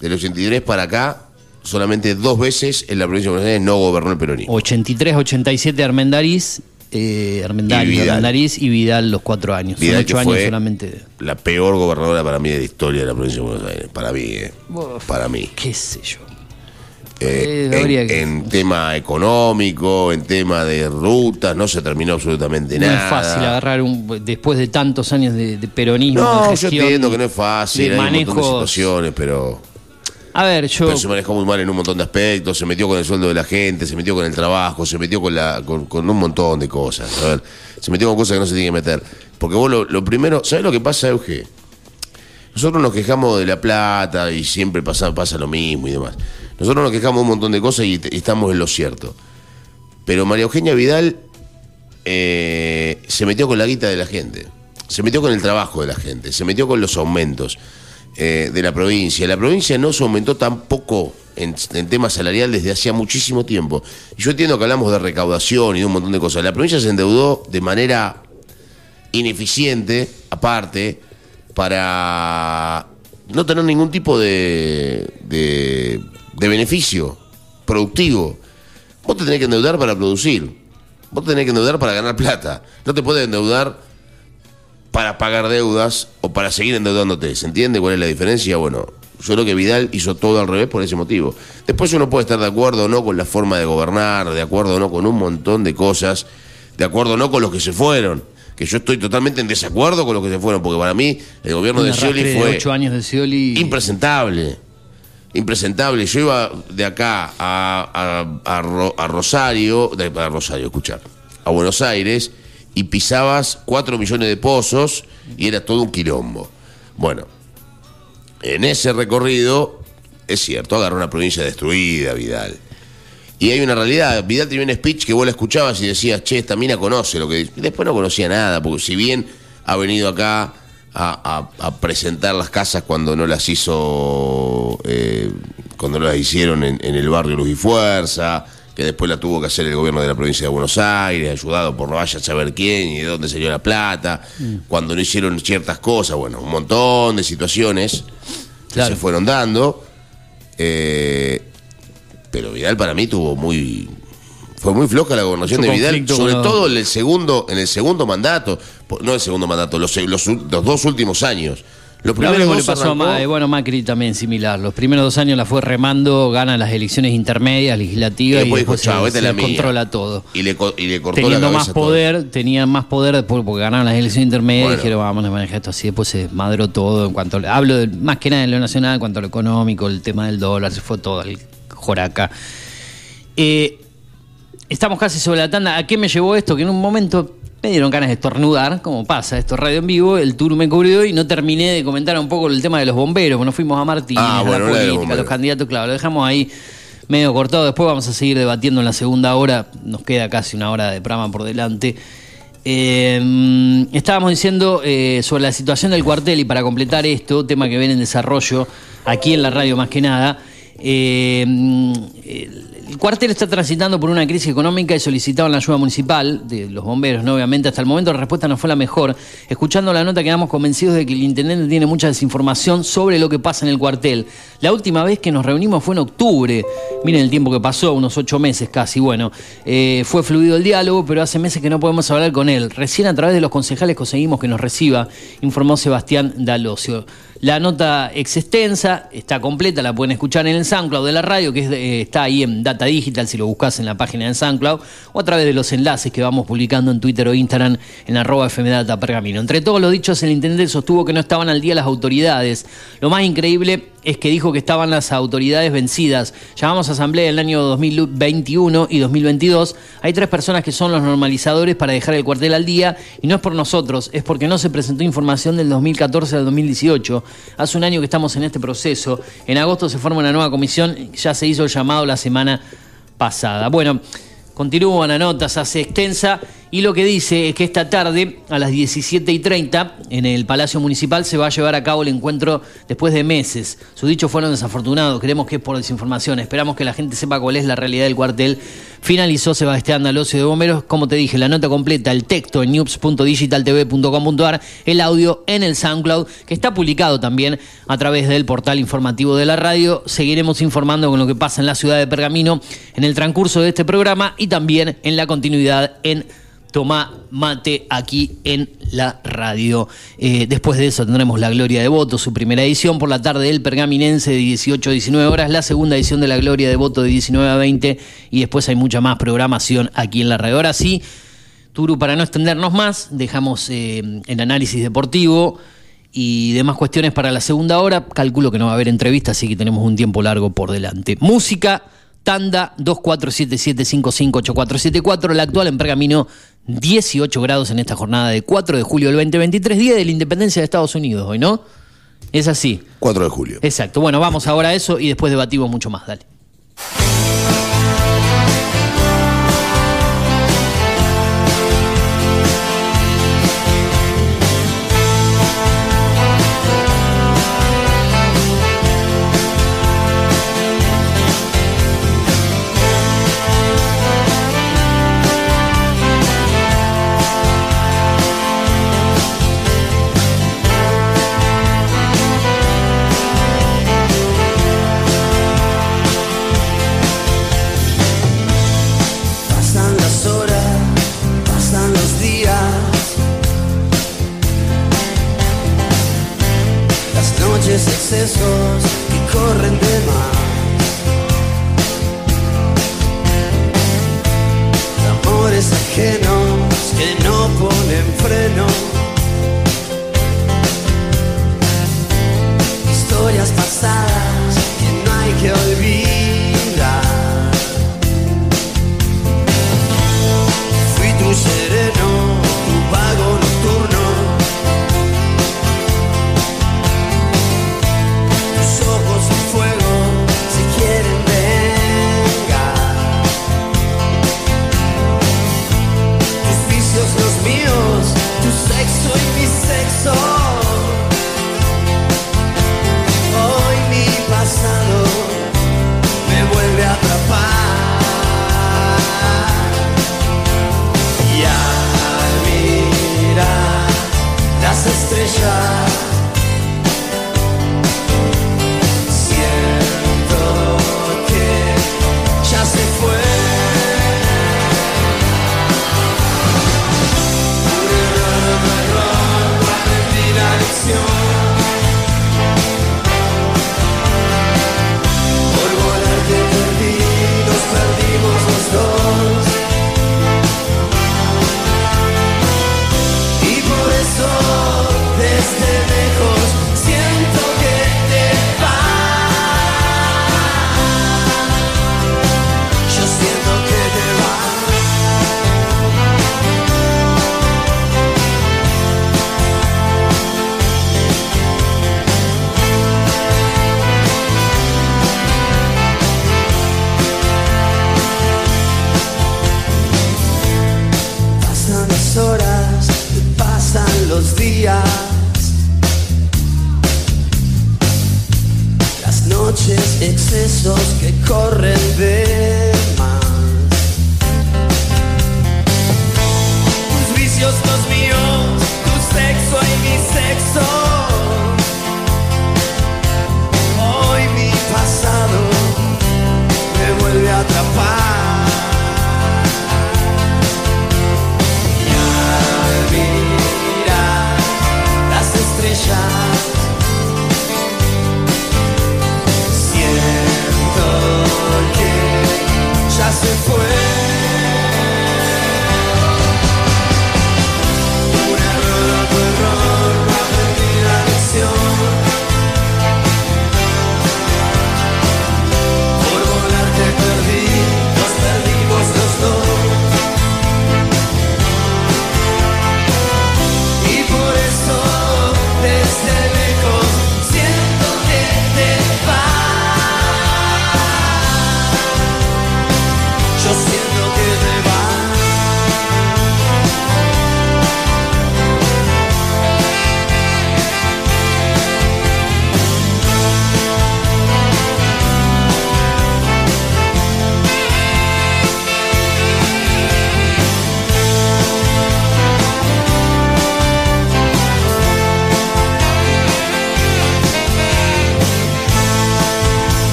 Speaker 3: del 83 para acá, solamente dos veces en la provincia de Buenos Aires no gobernó el peronismo.
Speaker 1: 83-87 Armendariz, eh, Armendáriz,
Speaker 3: Y Vidal.
Speaker 1: Armendariz y Vidal los cuatro años. Son
Speaker 3: Vidal,
Speaker 1: ocho
Speaker 3: que
Speaker 1: años
Speaker 3: fue
Speaker 1: solamente.
Speaker 3: la peor gobernadora para mí de la historia de la provincia de Buenos Aires. Para mí, eh. para mí.
Speaker 1: ¿Qué sé yo?
Speaker 3: Eh,
Speaker 1: Eh,
Speaker 3: en,
Speaker 1: que-
Speaker 3: en tema económico, en tema de rutas, no se terminó absolutamente
Speaker 1: No
Speaker 3: nada.
Speaker 1: es fácil agarrar un después de tantos años de, de peronismo.
Speaker 3: No,
Speaker 1: de
Speaker 3: yo
Speaker 1: gestión,
Speaker 3: entiendo que no es fácil,
Speaker 1: de
Speaker 3: hay un montón de situaciones, pero,
Speaker 1: A ver, yo.
Speaker 3: pero se manejó muy mal en un montón de aspectos, se metió con el sueldo de la gente, se metió con el trabajo, se metió con, la, con, un montón de cosas. A ver, se metió con cosas que no se tiene que meter. Porque vos lo, primero, ¿sabés lo que pasa, Euge? Nosotros nos quejamos de la plata y siempre pasa, pasa lo mismo y demás. Nosotros nos quejamos de un montón de cosas y, y estamos en lo cierto. Pero María Eugenia Vidal eh, se metió con la guita de la gente, se metió con el trabajo de la gente, se metió con los aumentos eh, de la provincia. La provincia no se aumentó tampoco en, en tema salarial desde hacía muchísimo tiempo. Yo entiendo que hablamos de recaudación y de un montón de cosas. La provincia se endeudó de manera ineficiente, aparte, para no tener ningún tipo de, de, de beneficio productivo. Vos te tenés que endeudar para producir. Vos te tenés que endeudar para ganar plata. No te puedes endeudar para pagar deudas o para seguir endeudándote. ¿Se entiende cuál es la diferencia? Bueno, yo creo que Vidal hizo todo al revés por ese motivo. Después uno puede estar de acuerdo o no con la forma de gobernar, de acuerdo o no con un montón de cosas, de acuerdo o no con los que se fueron. Que yo estoy totalmente en desacuerdo con los que se fueron, porque para mí el gobierno
Speaker 1: un
Speaker 3: de Scioli
Speaker 1: arrastre de
Speaker 3: fue
Speaker 1: ocho años de Scioli.
Speaker 3: impresentable. Impresentable. Yo iba de acá a, a- a a Rosario, a Rosario, escuchar, a Buenos Aires y pisabas cuatro millones de pozos y era todo un quilombo. Bueno, en ese recorrido, es cierto, agarró una provincia destruida, Vidal. Y hay una realidad, Vidal tenía un speech que vos la escuchabas y decías, che, esta mina conoce lo que dice. Después no conocía nada, porque si bien ha venido acá a presentar las casas cuando no las hizo, eh, cuando no las hicieron en, en el barrio Luz y Fuerza, que después la tuvo que hacer el gobierno de la provincia de Buenos Aires, ayudado por no vaya a saber quién y de dónde salió la plata, cuando no hicieron ciertas cosas, bueno, un montón de situaciones que se fueron dando. Eh, pero Vidal para mí tuvo muy fue muy floja la gobernación de Vidal, sobre todo en el segundo en el segundo mandato, no el segundo mandato, los, los, los dos últimos años.
Speaker 1: Lo mismo
Speaker 3: primeros
Speaker 1: le pasó a
Speaker 3: arrancó-
Speaker 1: Ma- eh, bueno, Macri también similar. Los primeros dos años la fue remando, gana las elecciones intermedias,
Speaker 3: y
Speaker 1: legislativas y
Speaker 3: después dijo,
Speaker 1: después
Speaker 3: chao,
Speaker 1: se, se controla todo.
Speaker 3: Y le, co- y le cortó
Speaker 1: Teniendo
Speaker 3: la
Speaker 1: más
Speaker 3: a todo.
Speaker 1: poder, tenían más poder después porque ganaron las elecciones intermedias
Speaker 3: Bueno.
Speaker 1: y dijeron, vamos a manejar esto así. Después se madró todo en cuanto. Hablo de- más que nada de lo nacional, en cuanto a lo económico, el tema del dólar, se fue todo al joraca. Eh, estamos casi sobre la tanda. ¿A qué me llevó esto? Que en un momento me dieron ganas de estornudar, como pasa, esto es radio en vivo, el tour me cubrió y no terminé de comentar un poco el tema de los bomberos, nos fuimos a Martín,
Speaker 3: Ah,
Speaker 1: a
Speaker 3: bueno,
Speaker 1: la política,
Speaker 3: bomberos.
Speaker 1: los candidatos, claro, lo dejamos ahí medio cortado, después vamos a seguir debatiendo en la segunda hora, nos queda casi una hora de programa por delante. Eh, estábamos diciendo eh, sobre la situación del cuartel y para completar esto, tema que viene en desarrollo aquí en la radio más que nada, eh, el cuartel está transitando por una crisis económica y solicitaban la ayuda municipal de los bomberos, ¿no? Obviamente, hasta el momento la respuesta no fue la mejor. Escuchando la nota quedamos convencidos de que el intendente tiene mucha desinformación sobre lo que pasa en el cuartel. La última vez que nos reunimos fue en octubre. Miren el tiempo que pasó, unos ocho meses casi. Bueno, eh, fue fluido el diálogo, pero hace meses que no podemos hablar con él. Recién a través de los concejales conseguimos que nos reciba, informó Sebastián D'Alosio. La nota extensa, está completa, la pueden escuchar en el SoundCloud de la radio, que es eh, está ahí en Data Digital, si lo buscas en la página de SoundCloud, o a través de los enlaces que vamos publicando en Twitter o Instagram en arroba FMData Pergamino. Entre todos los dichos, el intendente sostuvo que no estaban al día las autoridades. Lo más increíble es que dijo que estaban las autoridades vencidas. Llamamos a asamblea el año 2021 y 2022. Hay tres personas que son los normalizadores para dejar el cuartel al día y no es por nosotros, es porque no se presentó información del 2014 al 2018. Hace un año que estamos en este proceso. En agosto se forma una nueva comisión, ya se hizo el llamado la semana pasada. Bueno, continúa la nota, se hace extensa y lo que dice es que esta tarde a las 17 y 30 en el Palacio Municipal se va a llevar a cabo el encuentro después de meses. Sus dichos fueron desafortunados, creemos que es por desinformación, esperamos que la gente sepa cuál es la realidad del cuartel. Finalizó Sebastián Dalosio de Bomberos, como te dije, la nota completa, el texto en news.digitaltv.com.ar, el audio en el SoundCloud, que está publicado también a través del portal informativo de la radio. Seguiremos informando con lo que pasa en la ciudad de Pergamino en el transcurso de este programa y también en la continuidad en Tomá Mate aquí en la radio. Eh, después de eso tendremos La Gloria de Voto, su primera edición por la tarde del Pergaminense de 18 a 19 horas, la segunda edición de La Gloria de Voto de 19 a 20 y después hay mucha más programación aquí en la radio. Ahora sí, Turu, para no extendernos más, dejamos eh, el análisis deportivo y demás cuestiones para la segunda hora. Calculo que no va a haber entrevista, así que tenemos un tiempo largo por delante. Música, tanda 2477558474, la actual en Pergamino 18 grados en esta jornada de 4 de julio del 2023, día de la independencia de Estados Unidos hoy, ¿no? Es así.
Speaker 3: 4 de julio.
Speaker 1: Exacto. Bueno, vamos ahora a eso y después debatimos mucho más. Dale.
Speaker 6: Excesos que corren de más. Amores ajenos que no ponen freno. Historias pasadas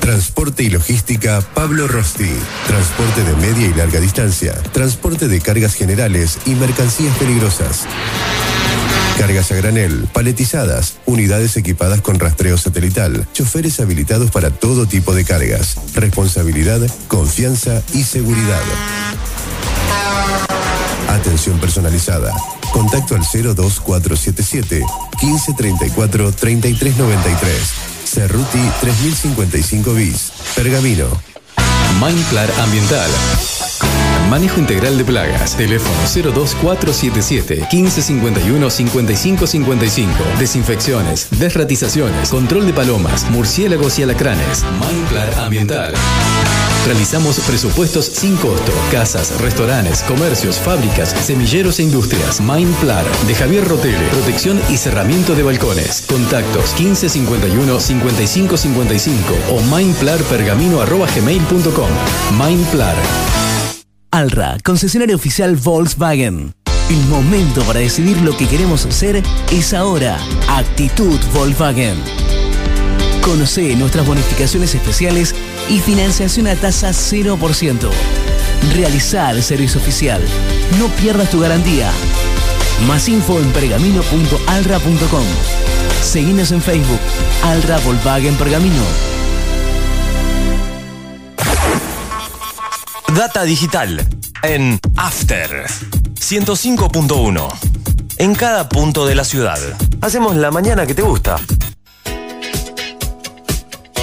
Speaker 7: Transporte y logística Pablo Rosti. Transporte de media y larga distancia. Transporte de cargas generales y mercancías peligrosas. Cargas a granel, paletizadas, unidades equipadas con rastreo satelital, choferes habilitados para todo tipo de cargas. Responsabilidad, confianza y seguridad. Atención personalizada. Contacto al 02477 1534 3393. Cerruti 3055 bis. Pergamino.
Speaker 8: Mindclar Ambiental. Manejo integral de plagas. Teléfono 02477 1551 5555. Desinfecciones, desratizaciones, control de palomas, murciélagos y alacranes. Mindclar Ambiental. Realizamos presupuestos sin costo. Casas, restaurantes, comercios, fábricas, semilleros e industrias. Mindplar de Javier Rotele. Protección y cerramiento de balcones. Contactos 1551 5555 o mindplarpergamino.gmail.com. Mindplar.
Speaker 9: Alra, concesionario oficial Volkswagen. El momento para decidir lo que queremos hacer es ahora. Actitud Volkswagen. Conoce nuestras bonificaciones especiales y financiación a tasa 0%. Realizar el servicio oficial. No pierdas tu garantía. Más info en pergamino.alra.com. Seguinos en Facebook. Alra Volkswagen Pergamino.
Speaker 4: Data digital en After 105.1. En cada punto de la ciudad. Hacemos la mañana que te gusta.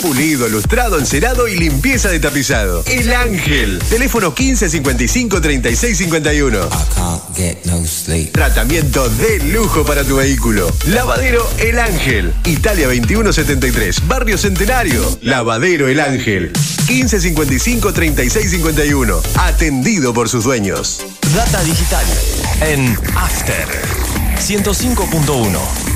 Speaker 7: Pulido, lustrado, encerado y limpieza de tapizado. El Ángel. Teléfono 1555 3651. Tratamiento de lujo para tu vehículo. Lavadero El Ángel. Italia 2173. Barrio Centenario. Lavadero El Ángel. 1555 3651. Atendido por sus dueños.
Speaker 4: Data digital en After 105.1.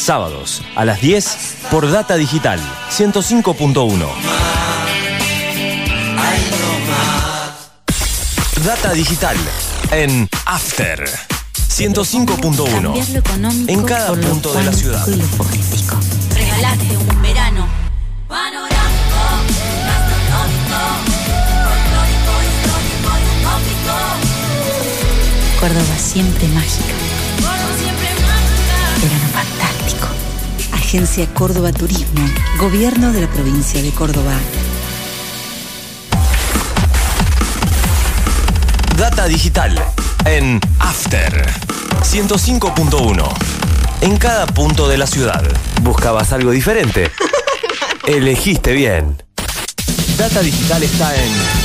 Speaker 4: Sábados a las 10 por Data Digital 105.1. Data Digital en After 105.1. En cada punto de la ciudad.
Speaker 10: Regalate un verano panorámico, gastronómico, folclórico, histórico y utópico.
Speaker 11: Córdoba siempre mágica. Agencia Córdoba Turismo. Gobierno de la provincia de Córdoba.
Speaker 4: Data Digital en After 105.1. En cada punto de la ciudad. ¿Buscabas algo diferente? Elegiste bien. Data Digital está en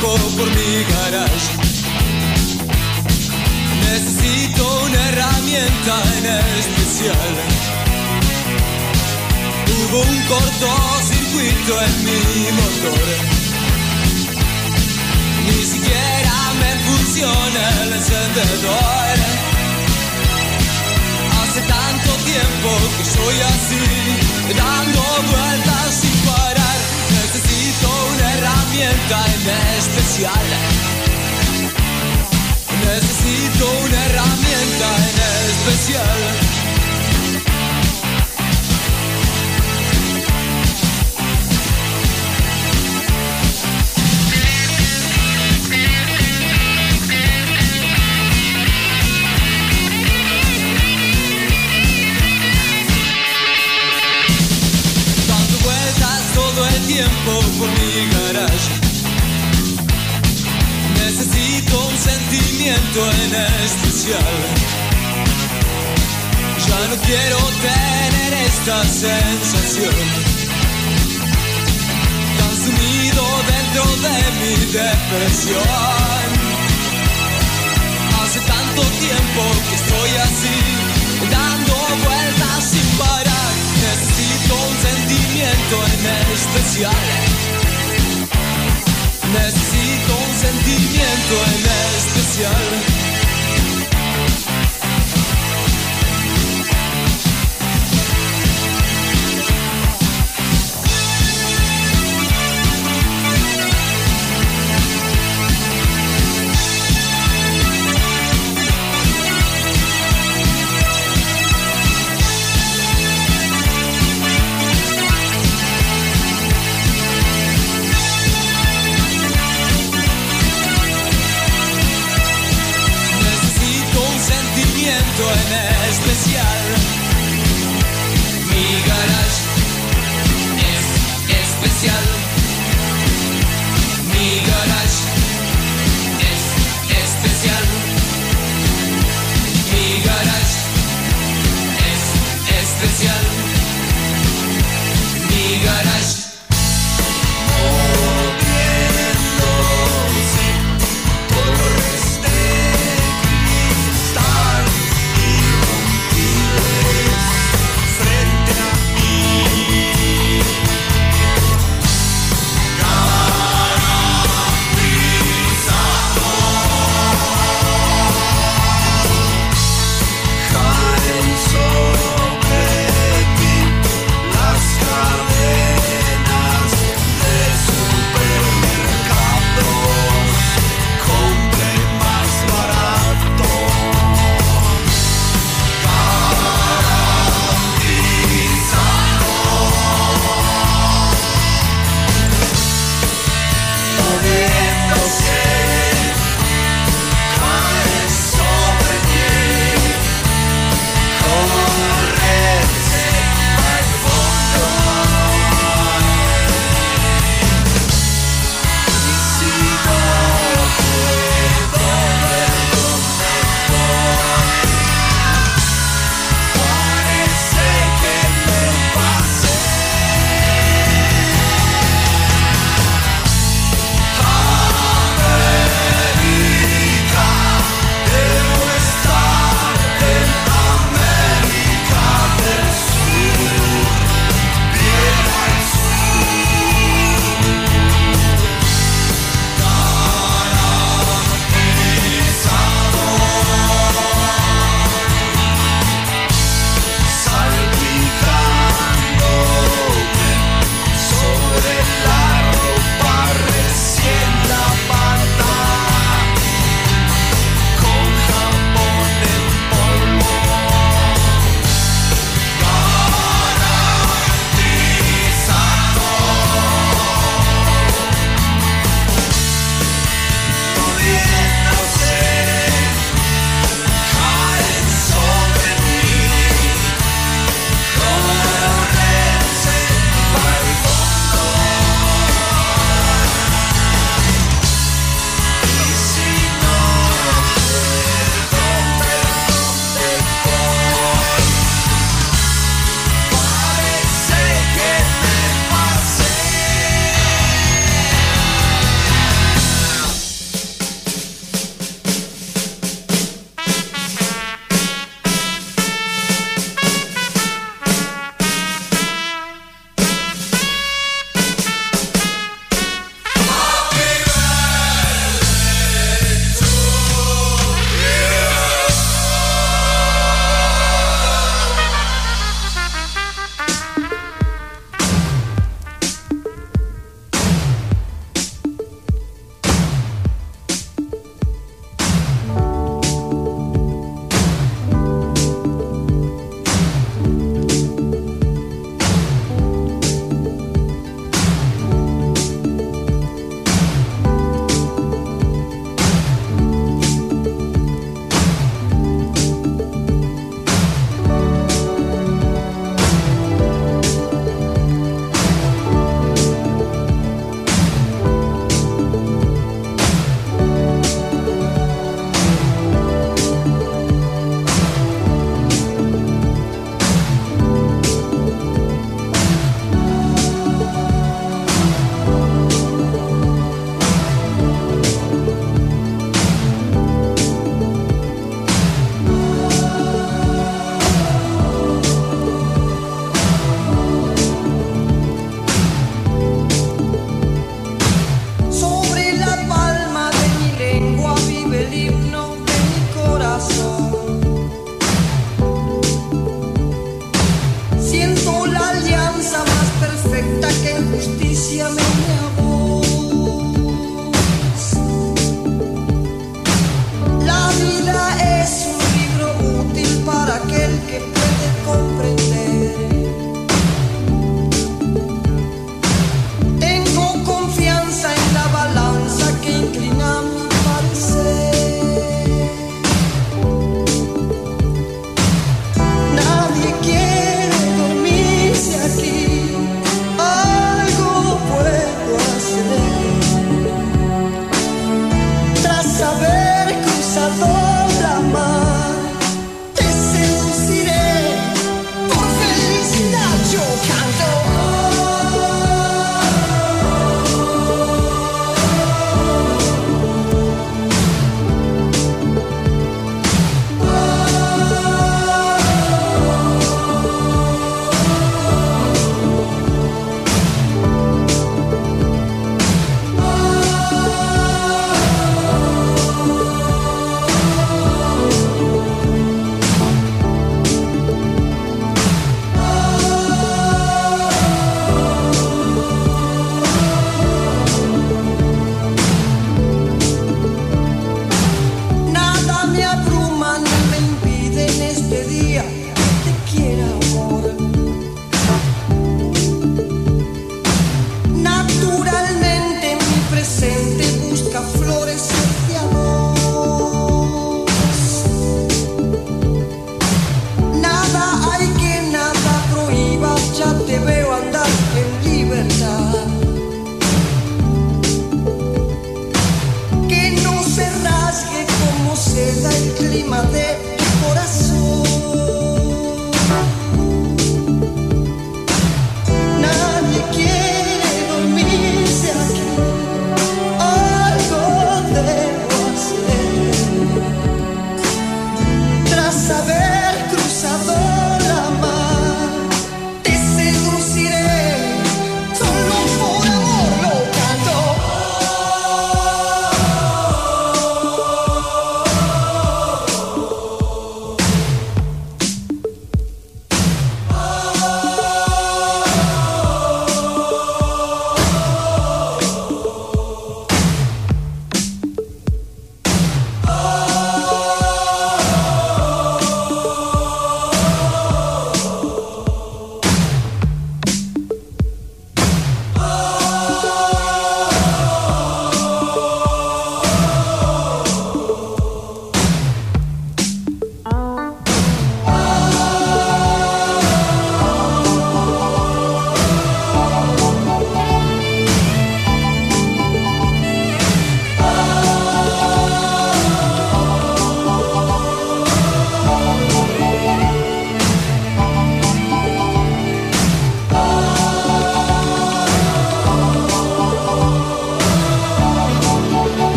Speaker 2: por mi garage. Necesito una herramienta en especial. Hubo un cortocircuito en mi motor. Ni siquiera me funciona el encendedor. Hace tanto tiempo que soy así, dando vueltas una herramienta en especial. Necesito una herramienta en especial. Por mi garage. Necesito un sentimiento en especial. Ya no quiero tener esta sensación. Tan sumido dentro de mi depresión. Hace tanto tiempo que estoy así, dando vueltas sin parar. Sentimiento en especial. Necesito un sentimiento en especial.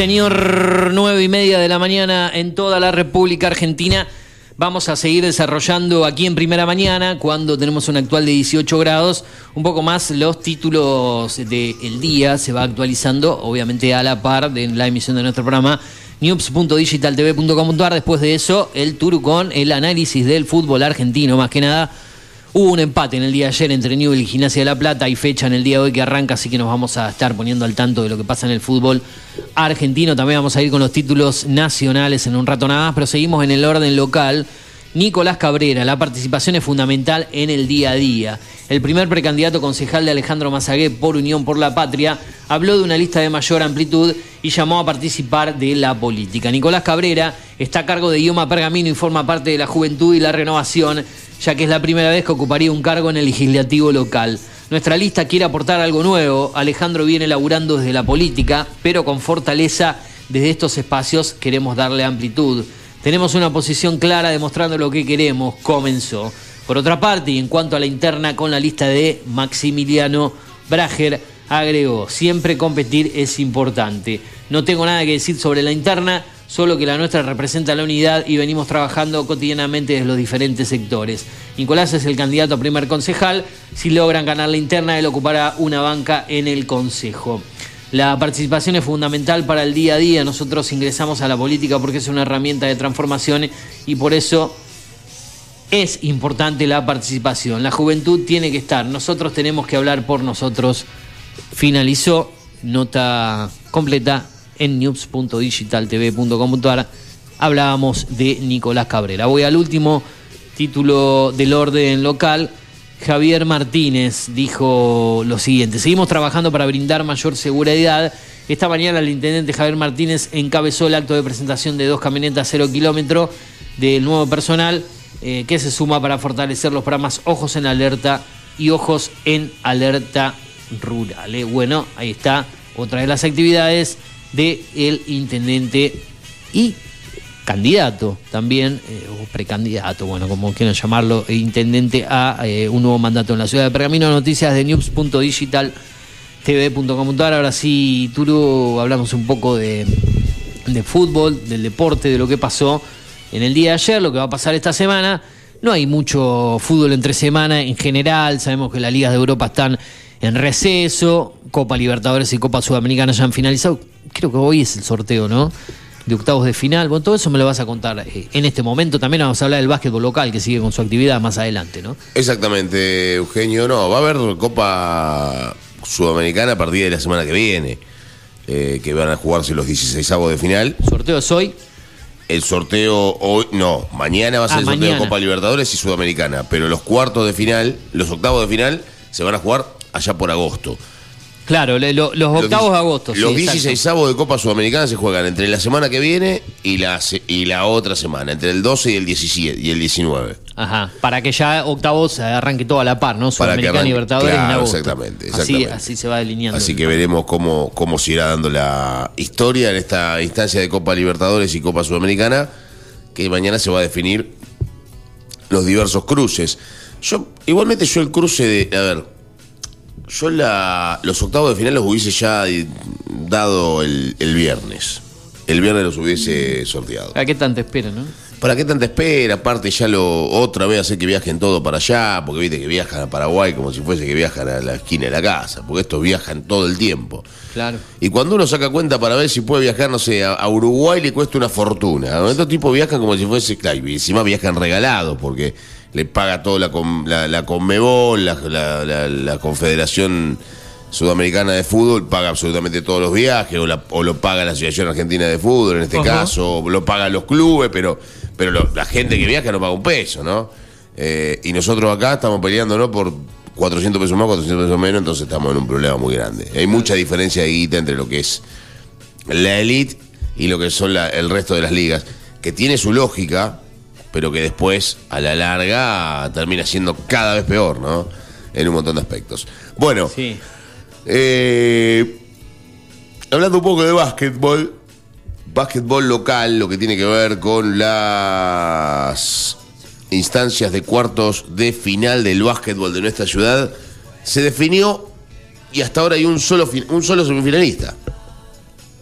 Speaker 1: Señor, nueve y media de la mañana en toda la República Argentina. Vamos a seguir desarrollando aquí en primera mañana, cuando tenemos un actual de 18 grados, un poco más los títulos del día, se va actualizando, obviamente a la par de la emisión de nuestro programa news.digitaltv.com.ar. Después de eso, el tour con el análisis del fútbol argentino, más que nada. Hubo un empate en el día de ayer entre Newell y Gimnasia de la Plata. Hay fecha en el día de hoy que arranca, así que nos vamos a estar poniendo al tanto de lo que pasa en el fútbol argentino. También vamos a ir con los títulos nacionales en un rato nada más, pero seguimos en el orden local. Nicolás Cabrera, la participación es fundamental en el día a día. El primer precandidato concejal de Alejandro Mazagué por Unión por la Patria habló de una lista de mayor amplitud y llamó a participar de la política. Nicolás Cabrera está a cargo de Idioma Pergamino y forma parte de la Juventud y la Renovación, ya que es la primera vez que ocuparía un cargo en el legislativo local. Nuestra lista quiere aportar algo nuevo. Alejandro viene laburando desde la política, pero con fortaleza desde estos espacios queremos darle amplitud. Tenemos una posición clara demostrando lo que queremos, comenzó. Por otra parte, y en cuanto a la interna con la lista de Maximiliano Brager, agregó, siempre competir es importante. No tengo nada que decir sobre la interna, solo que la nuestra representa la unidad y venimos trabajando cotidianamente desde los diferentes sectores. Nicolás es el candidato a primer concejal, si logran ganar la interna, él ocupará una banca en el consejo. La participación es fundamental para el día a día. Nosotros ingresamos a la política porque es una herramienta de transformación y por eso es importante la participación. La juventud tiene que estar. Nosotros tenemos que hablar por nosotros. Finalizó. Nota completa en news.digitaltv.com.ar. Hablábamos de Nicolás Cabrera. Voy al último título del orden local. Javier Martínez dijo lo siguiente, seguimos trabajando para brindar mayor seguridad. Esta mañana el intendente Javier Martínez encabezó el acto de presentación de dos camionetas cero kilómetro del nuevo personal eh, que se suma para fortalecer los programas Ojos en Alerta y Ojos en Alerta Rural. Eh, Bueno, ahí está otra de las actividades del intendente y candidato también, eh, o precandidato, bueno, como quieran llamarlo, e intendente a eh, un nuevo mandato en la ciudad de Pergamino. Noticias de news.digitaltv.com.ar. Ahora sí, Turu, hablamos un poco de, de fútbol, del deporte, de lo que pasó en el día de ayer, lo que va a pasar esta semana. No hay mucho fútbol entre semana en general, sabemos que las ligas de Europa están en receso, Copa Libertadores y Copa Sudamericana ya han finalizado. Creo que hoy es el sorteo, ¿no? de octavos de final. Bueno, todo eso me lo vas a contar eh, en este momento. También vamos a hablar del básquetbol local que sigue con su actividad más adelante, ¿no?
Speaker 3: Exactamente, Eugenio. No, va a haber Copa Sudamericana a partir de la semana que viene, eh, que van a jugarse los 16 de final.
Speaker 1: ¿Sorteo es hoy?
Speaker 3: El sorteo hoy, no, mañana va a ser
Speaker 1: Ah,
Speaker 3: el sorteo de Copa Libertadores y Sudamericana, pero los cuartos de final, los octavos de final, se van a jugar allá por agosto.
Speaker 1: Claro, lo- los octavos de agosto.
Speaker 3: Los
Speaker 1: sí, exacto.
Speaker 3: 16 de Copa Sudamericana se juegan entre la semana que viene y la, y la otra semana, entre el 12 y el 17 y el 19.
Speaker 1: Ajá, para que ya octavos arranque todo a la par, ¿no? Sudamericana Libertadores en
Speaker 3: claro,
Speaker 1: agosto.
Speaker 3: exactamente,
Speaker 1: Así,
Speaker 3: exactamente.
Speaker 1: así se va delineando.
Speaker 3: Así que veremos cómo, cómo se irá dando la historia en esta instancia de Copa Libertadores y Copa Sudamericana, que mañana se va a definir los diversos cruces. Yo, igualmente yo el cruce de, a ver, yo la, los octavos de final los hubiese ya dado el, el viernes. El viernes los hubiese sorteado.
Speaker 1: ¿A qué tanto espera, no?
Speaker 3: ¿Para qué tanta espera? Aparte ya lo otra vez hacer que viajen todo para allá, porque viste que viajan a Paraguay como si fuese que viajan a la esquina de la casa, porque estos viajan todo el tiempo.
Speaker 1: Claro.
Speaker 3: Y cuando uno saca cuenta para ver si puede viajar, no sé, a, a Uruguay le cuesta una fortuna. Estos tipos viajan como si fuese, claro, y encima viajan regalados, porque le paga todo la, la, la Conmebol, la, la- la- Confederación Sudamericana de Fútbol, paga absolutamente todos los viajes, o, la- o lo paga la Asociación Argentina de Fútbol en este caso, o lo pagan los clubes, pero, pero lo- la gente que viaja no paga un peso, ¿no? Eh, y nosotros acá estamos peleando, ¿no? Por 400 pesos más, 400 pesos menos, entonces estamos en un problema muy grande. Hay mucha diferencia de guita entre lo que es la elite y lo que son la- el resto de las ligas, que tiene su lógica, pero que después, a la larga, termina siendo cada vez peor, ¿no? En un montón de aspectos. Bueno, eh, hablando un poco de básquetbol, básquetbol local, lo que tiene que ver con las instancias de cuartos de final del básquetbol de nuestra ciudad, se definió y hasta ahora hay un solo, un solo semifinalista.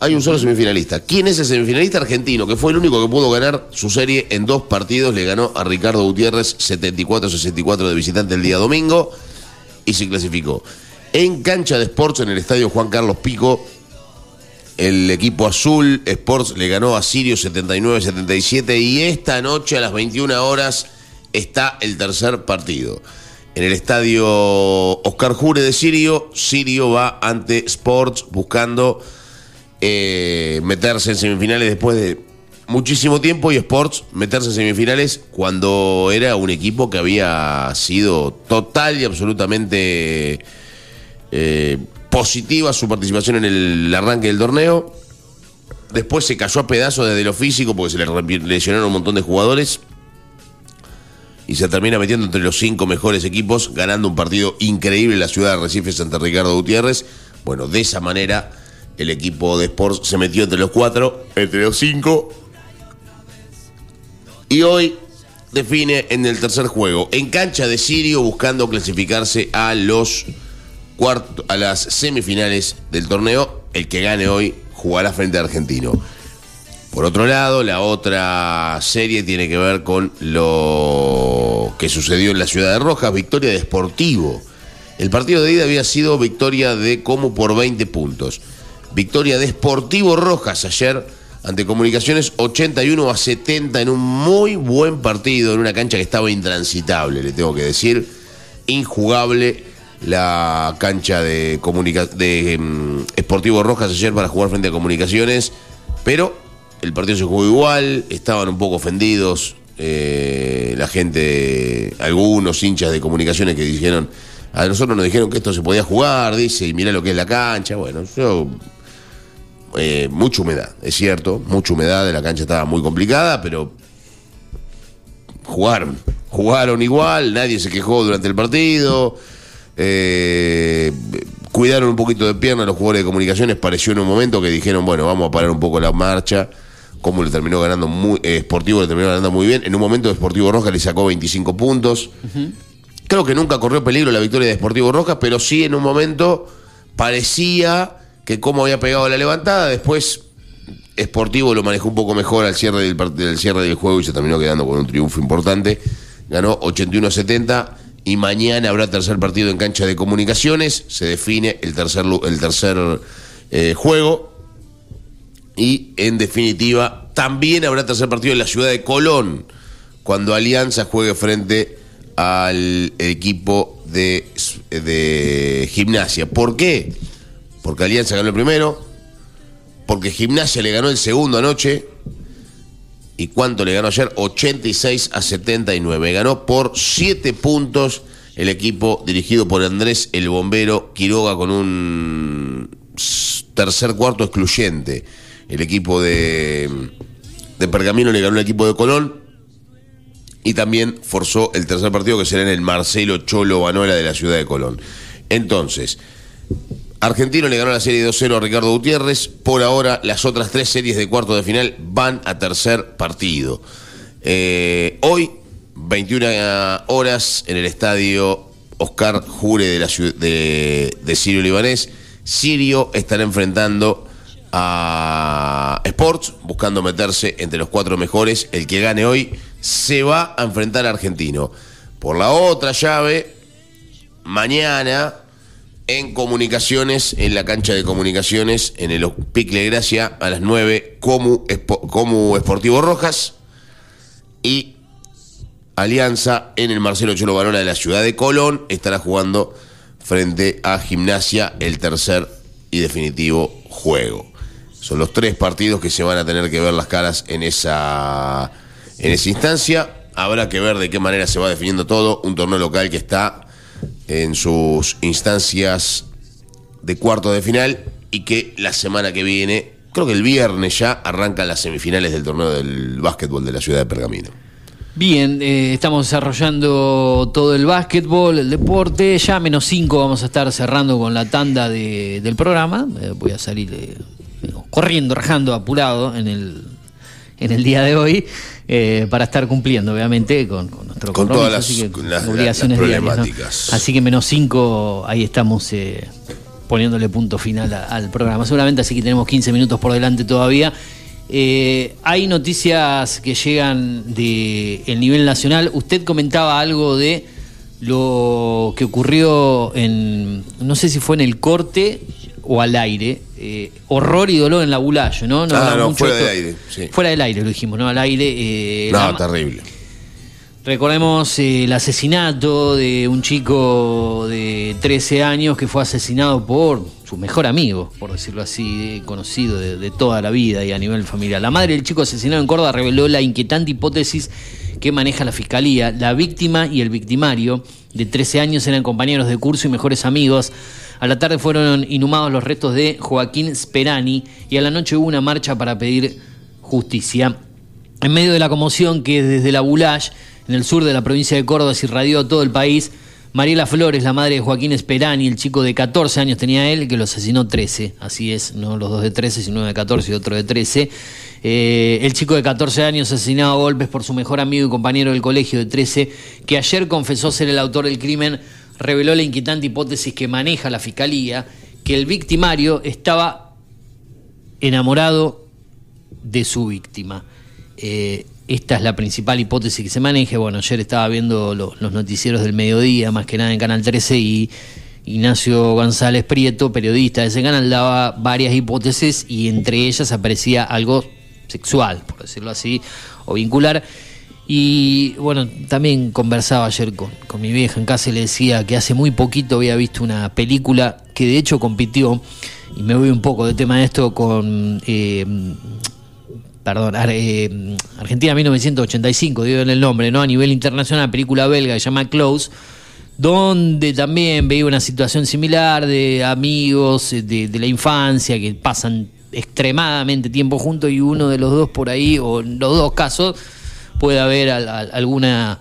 Speaker 3: Hay un solo semifinalista. ¿Quién es el semifinalista argentino? Que fue el único que pudo ganar su serie en dos partidos. Le ganó a Ricardo Gutiérrez 74-64 de visitante el día domingo y se clasificó. En cancha de Sports en el estadio Juan Carlos Pico, el equipo azul Sports le ganó a Sirio 79-77 y esta noche a las 21 horas está el tercer partido. En el estadio Oscar Jure de Sirio, Sirio va ante Sports buscando eh, meterse en semifinales después de muchísimo tiempo y Sports meterse en semifinales cuando era un equipo que había sido total y absolutamente eh, positiva su participación en el arranque del torneo. Después se cayó a pedazos desde lo físico porque se le lesionaron un montón de jugadores. Y se termina metiendo entre los cinco mejores equipos, ganando un partido increíble en la ciudad de Recife ante Ricardo Gutiérrez. Bueno, de esa manera el equipo de Sports se metió entre los cuatro, entre los cinco. Y hoy define en el tercer juego, en cancha de Sirio, buscando clasificarse a los cuarto, a las semifinales del torneo. El que gane hoy jugará frente a Argentino. Por otro lado, la otra serie tiene que ver con lo que sucedió en la ciudad de Rojas, victoria de Sportivo. El partido de ida había sido victoria de Como por 20 puntos. Victoria de Sportivo Rojas ayer ante Comunicaciones 81 a 70 en un muy buen partido, en una cancha que estaba intransitable, le tengo que decir. Injugable la cancha de, comunica de mm, Sportivo Rojas ayer para jugar frente a Comunicaciones, pero el partido se jugó igual, estaban un poco ofendidos eh, la gente, algunos hinchas de Comunicaciones que dijeron, a nosotros nos dijeron que esto se podía jugar, dice, y mirá lo que es la cancha, bueno, yo eh, mucha humedad, es cierto, mucha humedad, la cancha estaba muy complicada, pero jugaron, jugaron igual, nadie se quejó durante el partido, eh, cuidaron un poquito de pierna los jugadores de comunicaciones, pareció en un momento que dijeron, bueno, vamos a parar un poco la marcha, como le terminó ganando muy, eh, Sportivo le terminó ganando muy bien, en un momento Sportivo Rojas le sacó 25 puntos, Creo que nunca corrió peligro la victoria de Sportivo Rojas, pero sí en un momento parecía que como había pegado la levantada, después Sportivo lo manejó un poco mejor al cierre del, del cierre del juego y se terminó quedando con un triunfo importante. Ganó 81-70 y mañana habrá tercer partido en cancha de comunicaciones. Se define el tercer, el tercer eh, juego. Y en definitiva, también habrá tercer partido en la ciudad de Colón, cuando Alianza juegue frente al equipo de, de gimnasia. ¿Por qué? Porque Alianza ganó el primero, porque Gimnasia le ganó el segundo anoche. ¿Y cuánto le ganó ayer? 86 a 79. Ganó por 7 puntos el equipo dirigido por Andrés el Bombero Quiroga con un tercer cuarto excluyente. El equipo de, de Pergamino le ganó al equipo de Colón y también forzó el tercer partido que será en el Marcelo Cholo Banola de la ciudad de Colón. Entonces, Argentino le ganó la serie 2-0 a Ricardo Gutiérrez. Por ahora, las otras tres series de cuarto de final van a tercer partido. Eh, hoy, 21 horas, en el estadio Oscar Jure de, de Sirio Libanés. Sirio estará enfrentando a Sports, buscando meterse entre los cuatro mejores. El que gane hoy se va a enfrentar a Argentino. Por la otra llave, mañana en comunicaciones, en la cancha de comunicaciones, en el Picle Gracia, a las 9, Comu, Espo- Comu Esportivo Rojas y Alianza en el Marcelo Cholo Banola de la ciudad de Colón estará jugando frente a Gimnasia el tercer y definitivo juego. Son los tres partidos que se van a tener que ver las caras en esa, en esa instancia. Habrá que ver de qué manera se va definiendo todo. Un torneo local que está en sus instancias de cuarto de final y que la semana que viene, creo que el viernes ya, arrancan las semifinales del torneo del básquetbol de la ciudad de Pergamino.
Speaker 1: Bien, eh, estamos desarrollando todo el básquetbol, el deporte. Ya menos 5 vamos a estar cerrando con la tanda de- del programa. Eh, voy a salir eh, corriendo, rajando, apurado en el, en el día de hoy eh, para estar cumpliendo, obviamente, con, con nuestro
Speaker 3: Con
Speaker 1: compromiso,
Speaker 3: todas las-
Speaker 1: así que
Speaker 3: con las-
Speaker 1: obligaciones
Speaker 3: las
Speaker 1: diarias, ¿no?
Speaker 3: problemáticas.
Speaker 1: Así que menos 5, ahí estamos. eh, poniéndole punto final a- al programa. Seguramente así que tenemos 15 minutos por delante todavía. Eh, hay noticias que llegan de el nivel nacional. Usted comentaba algo de lo que ocurrió en, no sé si fue en el corte o al aire, eh, horror y dolor en la Bulayo, ¿no?
Speaker 3: Ah, no,
Speaker 1: mucho
Speaker 3: fuera del aire, sí.
Speaker 1: Fuera del aire lo dijimos, ¿no? Al aire. eh,
Speaker 3: No, terrible.
Speaker 1: Recordemos eh, el asesinato de un chico de 13 años que fue asesinado por su mejor amigo, por decirlo así, conocido de, de toda la vida y a nivel familiar. La madre del chico asesinado en Córdoba reveló la inquietante hipótesis que maneja la fiscalía. La víctima y el victimario de 13 años eran compañeros de curso y mejores amigos. A la tarde fueron inhumados los restos de Joaquín Sperani y a la noche hubo una marcha para pedir justicia. En medio de la conmoción que desde la Bulash, en el sur de la provincia de Córdoba, se irradió a todo el país, Mariela Flores, la madre de Joaquín Esperani, el chico de 14 años tenía él, que lo asesinó 13, así es, no los dos de 13, sino uno de 14 y otro de 13. Eh, el chico de 14 años asesinado a golpes por su mejor amigo y compañero del colegio de 13, que ayer confesó ser el autor del crimen, reveló la inquietante hipótesis que maneja la fiscalía, que el victimario estaba enamorado de su víctima. Eh, esta es la principal hipótesis que se maneja. Bueno, ayer estaba viendo lo- los noticieros del mediodía, más que nada en Canal 13, y Ignacio González Prieto, periodista de ese canal, daba varias hipótesis y entre ellas aparecía algo sexual, por decirlo así, o vincular. Y bueno, también conversaba ayer con, con mi vieja en casa y le decía que hace muy poquito había visto una película que de hecho compitió, y me voy un poco de tema de esto, con eh, perdón, eh, Argentina 1985, digo en el nombre, ¿no? A nivel internacional, película belga que se llama Close, donde también veía una situación similar de amigos eh, de la infancia que pasan extremadamente tiempo juntos y uno de los dos por ahí, o en los dos casos, puede haber al- al- alguna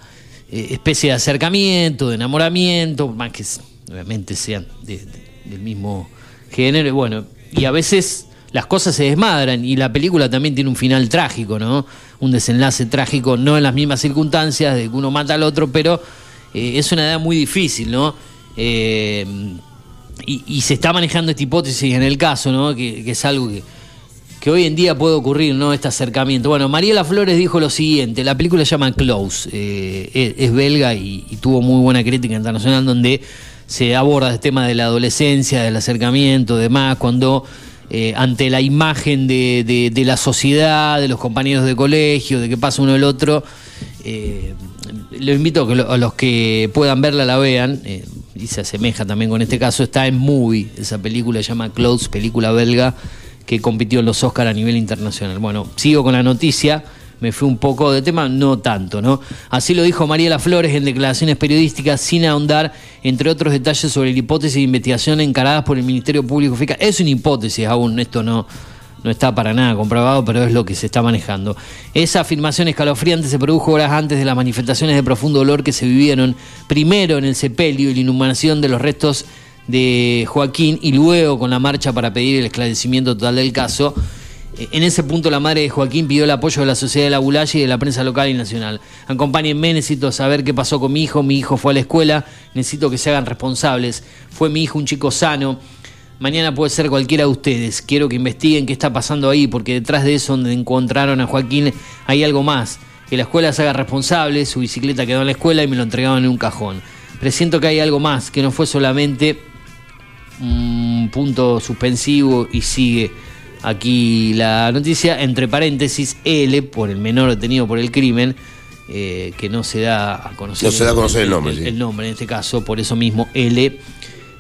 Speaker 1: eh, especie de acercamiento, de enamoramiento, más que obviamente sean de- del mismo género, y bueno, y a veces las cosas se desmadran y la película también tiene un final trágico, ¿no? Un desenlace trágico, no en las mismas circunstancias de que uno mata al otro, pero eh, es una edad muy difícil, ¿no? Eh, y, y se está manejando esta hipótesis en el caso, ¿no? Que, es algo que, hoy en día puede ocurrir, ¿no? Este acercamiento. Bueno, Mariela Flores dijo lo siguiente, la película se llama Close, eh, es, belga y, y tuvo muy buena crítica internacional donde se aborda el tema de la adolescencia, del acercamiento, demás, cuando eh, ante la imagen de, de- de la sociedad, de los compañeros de colegio, de que pasa uno el otro, eh, los invito a, que lo- a los que puedan verla la vean, eh, y se asemeja también con este caso, está en Movie, esa película se llama Close, película belga que compitió en los Oscar a nivel internacional. Bueno, sigo con la noticia, me fui un poco de tema, no tanto, ¿no? Así lo dijo Mariela Flores en declaraciones periodísticas sin ahondar, entre otros detalles sobre la hipótesis de investigación encaradas por el Ministerio Público Fiscal. Es una hipótesis aún, esto no, no está para nada comprobado, pero es lo que se está manejando. Esa afirmación escalofriante se produjo horas antes de las manifestaciones de profundo dolor que se vivieron primero en el sepelio y la inhumación de los restos de Joaquín y luego con la marcha para pedir el esclarecimiento total del caso. Eh, En ese punto la madre de Joaquín pidió el apoyo de la sociedad de la Bulaya y de la prensa local y nacional. Acompáñenme, necesito saber qué pasó con mi hijo. Mi hijo fue a la escuela, necesito que se hagan responsables. Fue mi hijo un chico sano. Mañana puede ser cualquiera de ustedes. Quiero que investiguen qué está pasando ahí, porque detrás de eso donde encontraron a Joaquín hay algo más. Que la escuela se haga responsable, su bicicleta quedó en la escuela y me lo entregaron en un cajón. Presiento que hay algo más, que no fue solamente un punto suspensivo y sigue aquí la noticia, entre paréntesis, L, por el menor detenido por el crimen, eh, que no se da a conocer,
Speaker 3: No se da a conocer el nombre,
Speaker 1: el,
Speaker 3: sí.
Speaker 1: el nombre en este caso, por eso mismo L,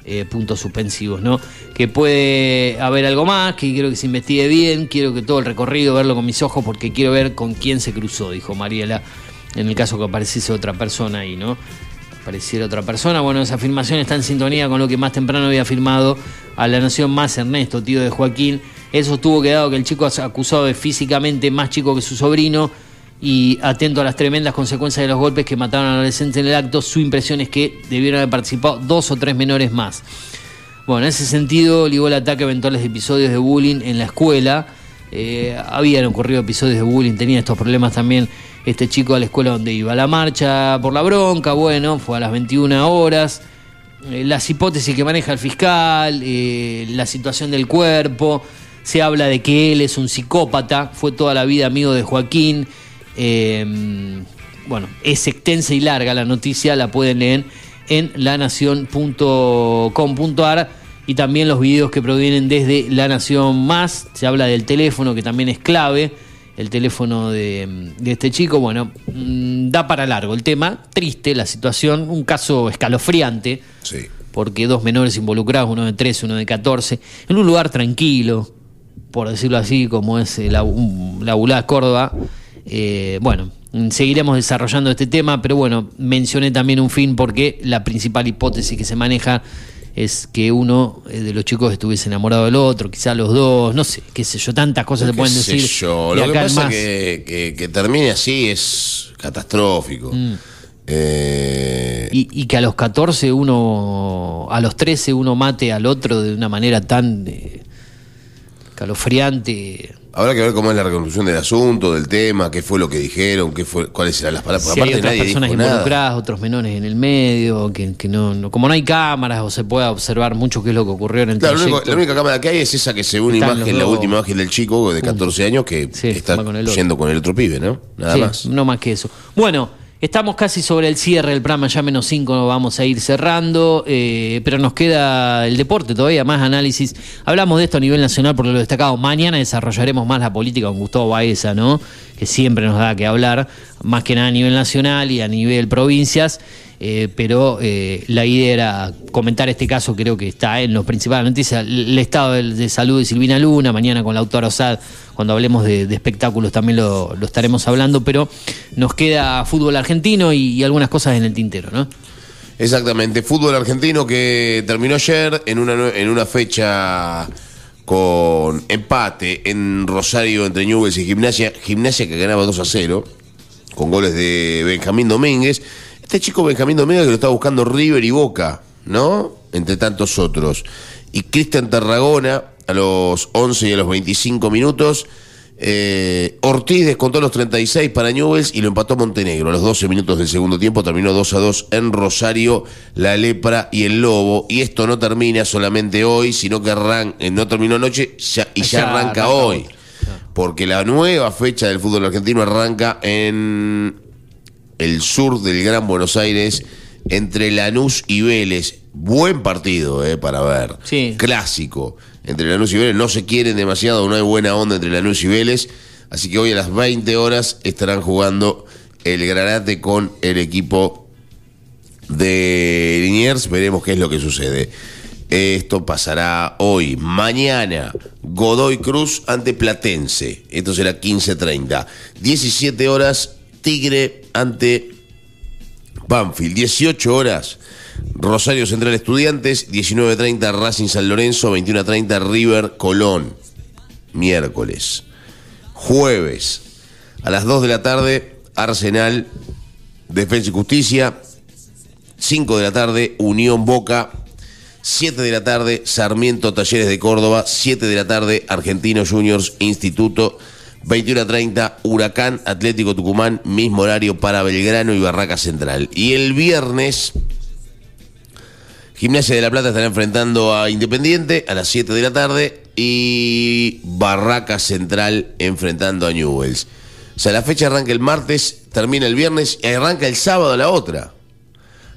Speaker 1: eh, puntos suspensivos, ¿no? Que puede haber algo más, que quiero que se investigue bien, quiero que todo el recorrido, verlo con mis ojos, porque quiero ver con quién se cruzó, dijo Mariela, en el caso que apareciese otra persona ahí, ¿no? Apareciera otra persona. Bueno, esa afirmación está en sintonía con lo que más temprano había afirmado a la Nación Más Ernesto, tío de Joaquín. Eso estuvo quedado que el chico acusado de físicamente más chico que su sobrino y atento a las tremendas consecuencias de los golpes que mataron al adolescente en el acto, su impresión es que debieron haber participado dos o tres menores más. Bueno, en ese sentido, ligó el ataque a eventuales episodios de bullying en la escuela. Eh, habían ocurrido episodios de bullying, tenía estos problemas también este chico a la escuela donde iba. La marcha por la bronca, bueno, fue a las 21 horas. eh, las hipótesis que maneja el fiscal, eh, la situación del cuerpo, se habla de que él es un psicópata, fue toda la vida amigo de Joaquín. Eh, bueno, es extensa y larga la noticia, la pueden leer en lanación.com.ar y también los videos que provienen desde La Nación Más. Se habla del teléfono, que también es clave, el teléfono de, de este chico. Bueno, mm, da para largo el tema, triste la situación, un caso escalofriante,
Speaker 3: Sí.
Speaker 1: porque dos menores involucrados, uno de 13, uno de 14, en un lugar tranquilo, por decirlo así, como es la, la Bulá Córdoba. Eh, bueno, seguiremos desarrollando este tema, pero bueno, mencioné también un fin porque la principal hipótesis que se maneja es que uno eh, de los chicos estuviese enamorado del otro, quizá los dos, no sé, qué sé yo, tantas cosas se pueden
Speaker 3: sé
Speaker 1: decir.
Speaker 3: yo, Lo que pasa
Speaker 1: más.
Speaker 3: que, que, que termine así es catastrófico.
Speaker 1: Mm.
Speaker 3: Eh,
Speaker 1: Y, y que a los 14 uno, a los 13 uno mate al otro de una manera tan eh, calofriante.
Speaker 3: Habrá que ver cómo es la reconstrucción del asunto, del tema, qué fue lo que dijeron, qué fue, cuáles serán las palabras.
Speaker 1: Si hay otras
Speaker 3: nadie
Speaker 1: personas
Speaker 3: dijo nada.
Speaker 1: involucradas, otros menores en el medio, que, que no, no- como no hay cámaras o se pueda observar mucho qué es lo que ocurrió en el
Speaker 3: Claro, único- la única cámara que hay es esa que se ve una
Speaker 1: Están
Speaker 3: imagen, la última imagen del chico de 14 años que, que está
Speaker 1: con
Speaker 3: yendo con el otro pibe, ¿no? Nada
Speaker 1: Sí,
Speaker 3: más.
Speaker 1: No más que eso. Bueno, estamos casi sobre el cierre del programa, ya menos cinco vamos a ir cerrando, eh, pero nos queda el deporte todavía, más análisis. Hablamos de esto a nivel nacional por lo destacado. Mañana desarrollaremos más la política con Gustavo Baeza, ¿no? Que siempre nos da que hablar, más que nada a nivel nacional y a nivel provincias. eh, pero eh, la idea era comentar este caso, creo que está en los principales noticias, el estado de, salud de Silvina Luna, mañana con la autora Osad, cuando hablemos de, espectáculos también lo, estaremos hablando, pero nos queda fútbol argentino y, y algunas cosas en el tintero, ¿no?
Speaker 3: Exactamente, fútbol argentino que terminó ayer en una, en una fecha con empate en Rosario entre Newell's y Gimnasia, Gimnasia que ganaba 2 a 0, con goles de Benjamín Domínguez. Este chico Benjamín Domínguez que lo está buscando River y Boca, ¿no? Entre tantos otros. Y Cristian Tarragona a los 11 y a los 25 minutos. Eh, Ortiz descontó los 36 para Newells y lo empató Montenegro. A los 12 minutos del segundo tiempo terminó 2 a 2 en Rosario, la Lepra y el Lobo. Y esto no termina solamente hoy, sino que arran- eh, no terminó anoche ya- y ya,
Speaker 1: Ya
Speaker 3: arranca,
Speaker 1: arranca
Speaker 3: hoy.
Speaker 1: hoy.
Speaker 3: Porque la nueva fecha del fútbol argentino arranca en el sur del Gran Buenos Aires, entre Lanús y Vélez. Buen partido, eh, para ver.
Speaker 1: Sí.
Speaker 3: Clásico. Entre Lanús y Vélez. No se quieren demasiado, no hay buena onda entre Lanús y Vélez. Así que hoy a las 20 horas estarán jugando el Granate con el equipo de Liniers. Veremos qué es lo que sucede. Esto pasará hoy. Mañana, Godoy Cruz ante Platense. Esto será 15.30. 17 horas, Tigre ante Banfield. 18 horas, Rosario Central Estudiantes. 19.30, Racing San Lorenzo. 21.30, River Colón. Miércoles. Jueves, a las 2 de la tarde, Arsenal, Defensa y Justicia. 5 de la tarde, Unión Boca. 7 de la tarde, Sarmiento Talleres de Córdoba. 7 de la tarde, Argentinos Juniors Instituto. 21 a 30, Huracán Atlético Tucumán, mismo horario para Belgrano y Barraca Central. Y el viernes, Gimnasia de la Plata estará enfrentando a Independiente a las 7 de la tarde y Barraca Central enfrentando a Newells. O sea, la fecha arranca el martes, termina el viernes y arranca el sábado la otra.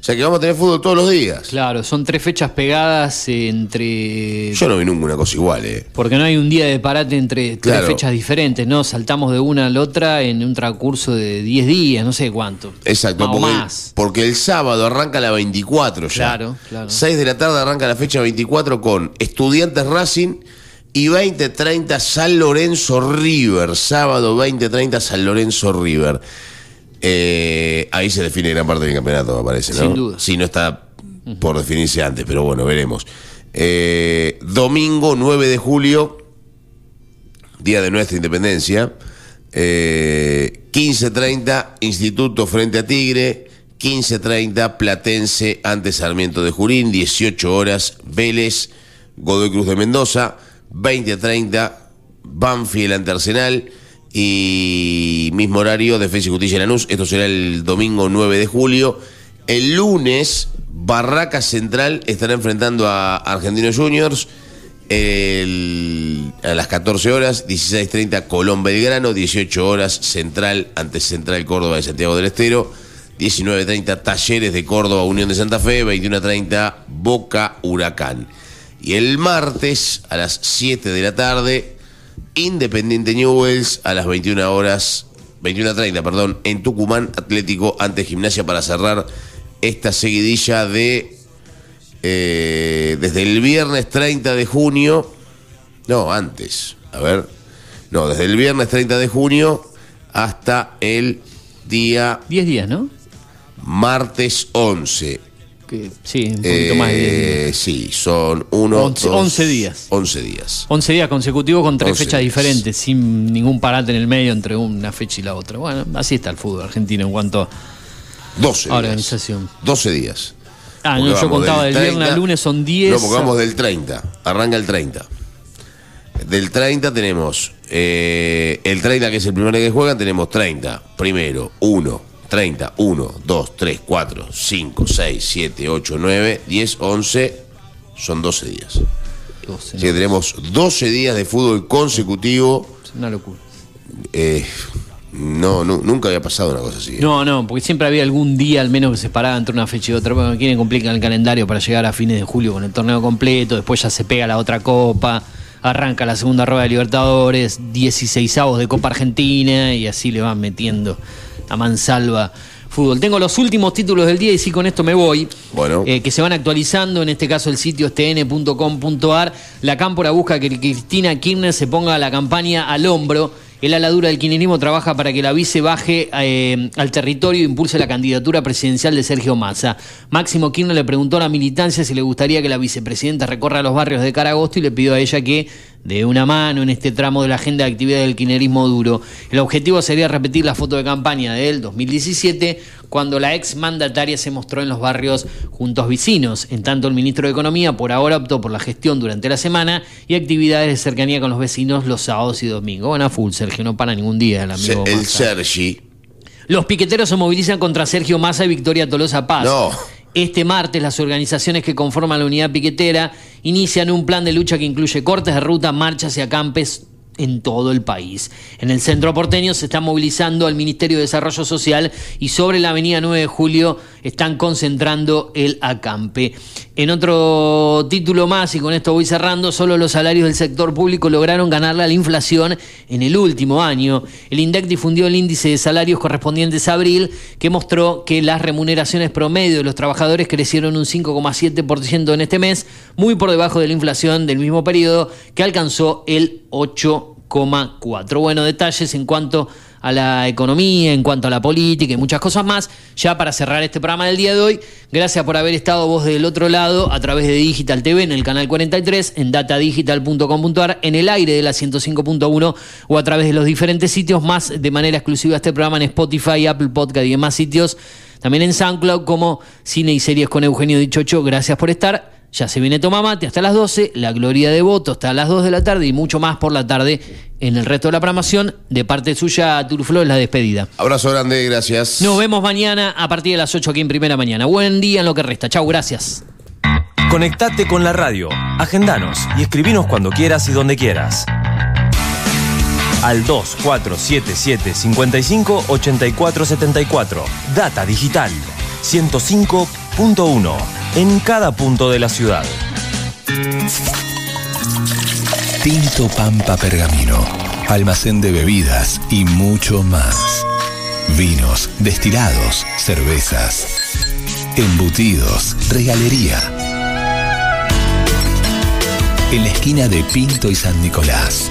Speaker 3: O sea que vamos a tener fútbol todos los días.
Speaker 1: Claro, son tres fechas pegadas entre...
Speaker 3: Yo no vi nunca una cosa igual, ¿eh?
Speaker 1: Porque no hay un día de parate entre tres
Speaker 3: Claro.
Speaker 1: fechas diferentes, ¿no? Saltamos de una a la otra en un transcurso de 10 días, no sé cuánto.
Speaker 3: Exacto,
Speaker 1: Más o
Speaker 3: porque,
Speaker 1: más.
Speaker 3: porque el sábado arranca la 24 ya.
Speaker 1: Claro, claro.
Speaker 3: 6 de la tarde arranca la fecha 24 con Estudiantes Racing y 20-30 San Lorenzo River. Sábado 20-30 San Lorenzo River. Eh, ahí se define gran parte del campeonato, me parece, ¿no?
Speaker 1: Sin duda.
Speaker 3: Si no está por definirse antes, pero bueno, veremos. Eh, domingo 9 de julio, día de nuestra independencia. Eh, 15.30, Instituto frente a Tigre. 15.30, Platense ante Sarmiento de Jurín. 18 horas, Vélez, Godoy Cruz de Mendoza. 20.30, Banfield ante Arsenal. Y mismo horario, Defensa y Justicia Lanús. Esto será el domingo 9 de julio. El lunes Barraca Central estará enfrentando a Argentinos Juniors el- a las 14 horas, 16.30 Colón Belgrano, 18 horas Central ante Central Córdoba de Santiago del Estero, 19.30 Talleres de Córdoba Unión de Santa Fe, 21.30 Boca Huracán. Y el martes a las 7 de la tarde, Independiente Newells a las 21 horas, 21.30, perdón, en Tucumán Atlético ante Gimnasia para cerrar esta seguidilla de eh, desde el viernes 30 de junio, no, antes, a ver, no, desde el viernes 30 de junio hasta el día
Speaker 1: 10 días, ¿no?
Speaker 3: martes 11.
Speaker 1: Que, sí, un poquito más de 10 días.
Speaker 3: Eh, sí, son uno,
Speaker 1: Once-
Speaker 3: dos,
Speaker 1: 11 días.
Speaker 3: 11 días.
Speaker 1: 11 días consecutivos con tres
Speaker 3: 11
Speaker 1: fechas
Speaker 3: días.
Speaker 1: diferentes, sin ningún parate en el medio entre una fecha y la otra. Bueno, así está el fútbol argentino en cuanto
Speaker 3: 12
Speaker 1: a
Speaker 3: días.
Speaker 1: organización.
Speaker 3: 12 días.
Speaker 1: Ah,
Speaker 3: Porque
Speaker 1: no, yo contaba del, viernes
Speaker 3: 30,
Speaker 1: al lunes son 10.
Speaker 3: No, porque vamos del 30. Arranca el 30. Del 30 tenemos eh, el 30, que es el primer día que juegan, tenemos 30. Primero, 1, 30, 1, 2, 3, 4, 5, 6, 7, 8, 9, 10, 11. Son 12 días.
Speaker 1: 12,
Speaker 3: Así que tenemos 12 días de fútbol consecutivo.
Speaker 1: Es una locura.
Speaker 3: Eh, no, nu- nunca había pasado una cosa así.
Speaker 1: No, no, porque siempre había algún día al menos que se paraba entre una fecha y otra. Bueno, quieren complicar el calendario para llegar a fines de julio con el torneo completo. Después ya se pega la otra copa. Arranca la segunda rueda de Libertadores, 16 de Copa Argentina y así le van metiendo a mansalva fútbol. Tengo los últimos títulos del día y sí, con esto me voy.
Speaker 3: Bueno.
Speaker 1: Eh, que se van actualizando, en este caso el sitio es tn.com.ar. La Cámpora busca que Cristina Kirchner se ponga la campaña al hombro. El aladura del kirchnerismo trabaja para que la vice baje eh, al territorio e impulse la candidatura presidencial de Sergio Massa. Máximo Kirchner le preguntó a la militancia si le gustaría que la vicepresidenta recorra los barrios de cara a agosto y le pidió a ella que dé una mano en este tramo de la agenda de actividad del kirchnerismo duro. El objetivo sería repetir la foto de campaña del 2017, cuando la ex mandataria se mostró en los barrios juntos vecinos. En tanto, el ministro de Economía por ahora optó por la gestión durante la semana y actividades de cercanía con los vecinos los sábados y domingos. Bueno, a full, Sergio, no para ningún día el amigo
Speaker 3: el. Sergi.
Speaker 1: Los piqueteros se movilizan contra Sergio Massa y Victoria Tolosa Paz.
Speaker 3: No.
Speaker 1: Este martes las organizaciones que conforman la unidad piquetera inician un plan de lucha que incluye cortes de ruta, marchas y acampes en todo el país. En el centro porteño se está movilizando al Ministerio de Desarrollo Social y sobre la avenida 9 de Julio están concentrando el acampe. En otro título más, y con esto voy cerrando, solo los salarios del sector público lograron ganarle a la inflación en el último año. El INDEC difundió el índice de salarios correspondientes a abril, que mostró que las remuneraciones promedio de los trabajadores crecieron un 5,7% en este mes, muy por debajo de la inflación del mismo periodo, que alcanzó el 8,4%. Bueno, detalles en cuanto a la economía, en cuanto a la política y muchas cosas más. Ya para cerrar este programa del día de hoy, gracias por haber estado vos del otro lado a través de Digital TV en el canal 43, en datadigital.com.ar, en el aire de la 105.1 o a través de los diferentes sitios, más de manera exclusiva este programa en Spotify, Apple Podcast y demás sitios. También en SoundCloud como Cine y Series con Eugenio Dichocho. Gracias por estar. Ya se viene Tomamate hasta las 12, La Gloria de Voto hasta las 2 de la tarde y mucho más por la tarde en el resto de la programación. De parte suya, Turflo, es la despedida.
Speaker 3: Abrazo grande, gracias.
Speaker 1: Nos vemos mañana a partir de las 8 aquí en Primera Mañana. Buen día en lo que resta. Chau, gracias.
Speaker 4: Conectate con la radio, agendanos y escribinos cuando quieras y donde quieras. Al 2477 55 84 74. Data Digital 105.1 en cada punto de la ciudad.
Speaker 8: Tinto Pampa Pergamino, almacén de bebidas y mucho más. Vinos, destilados, cervezas, embutidos, regalería. En la esquina de Pinto y San Nicolás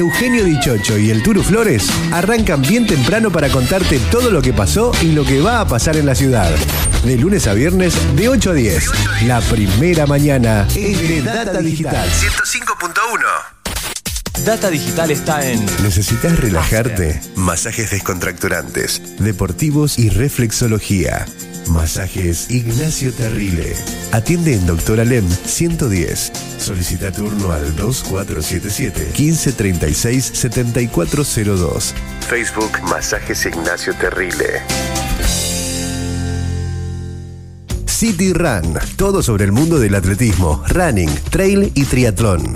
Speaker 7: Eugenio Dichocho y el Turu Flores arrancan bien temprano para contarte todo lo que pasó y lo que va a pasar en la ciudad. De lunes a viernes, de 8 a 10. La primera mañana de Data Digital 105.1.
Speaker 4: Data Digital está en
Speaker 7: ¿Necesitas relajarte? Masajes descontracturantes, deportivos y reflexología. Masajes Ignacio Terrile. Atiende en Doctor Alem 110. Solicita turno al 2477 1536 7402. Facebook Masajes Ignacio Terrile. City Run, todo sobre el mundo del atletismo, running, trail y triatlón.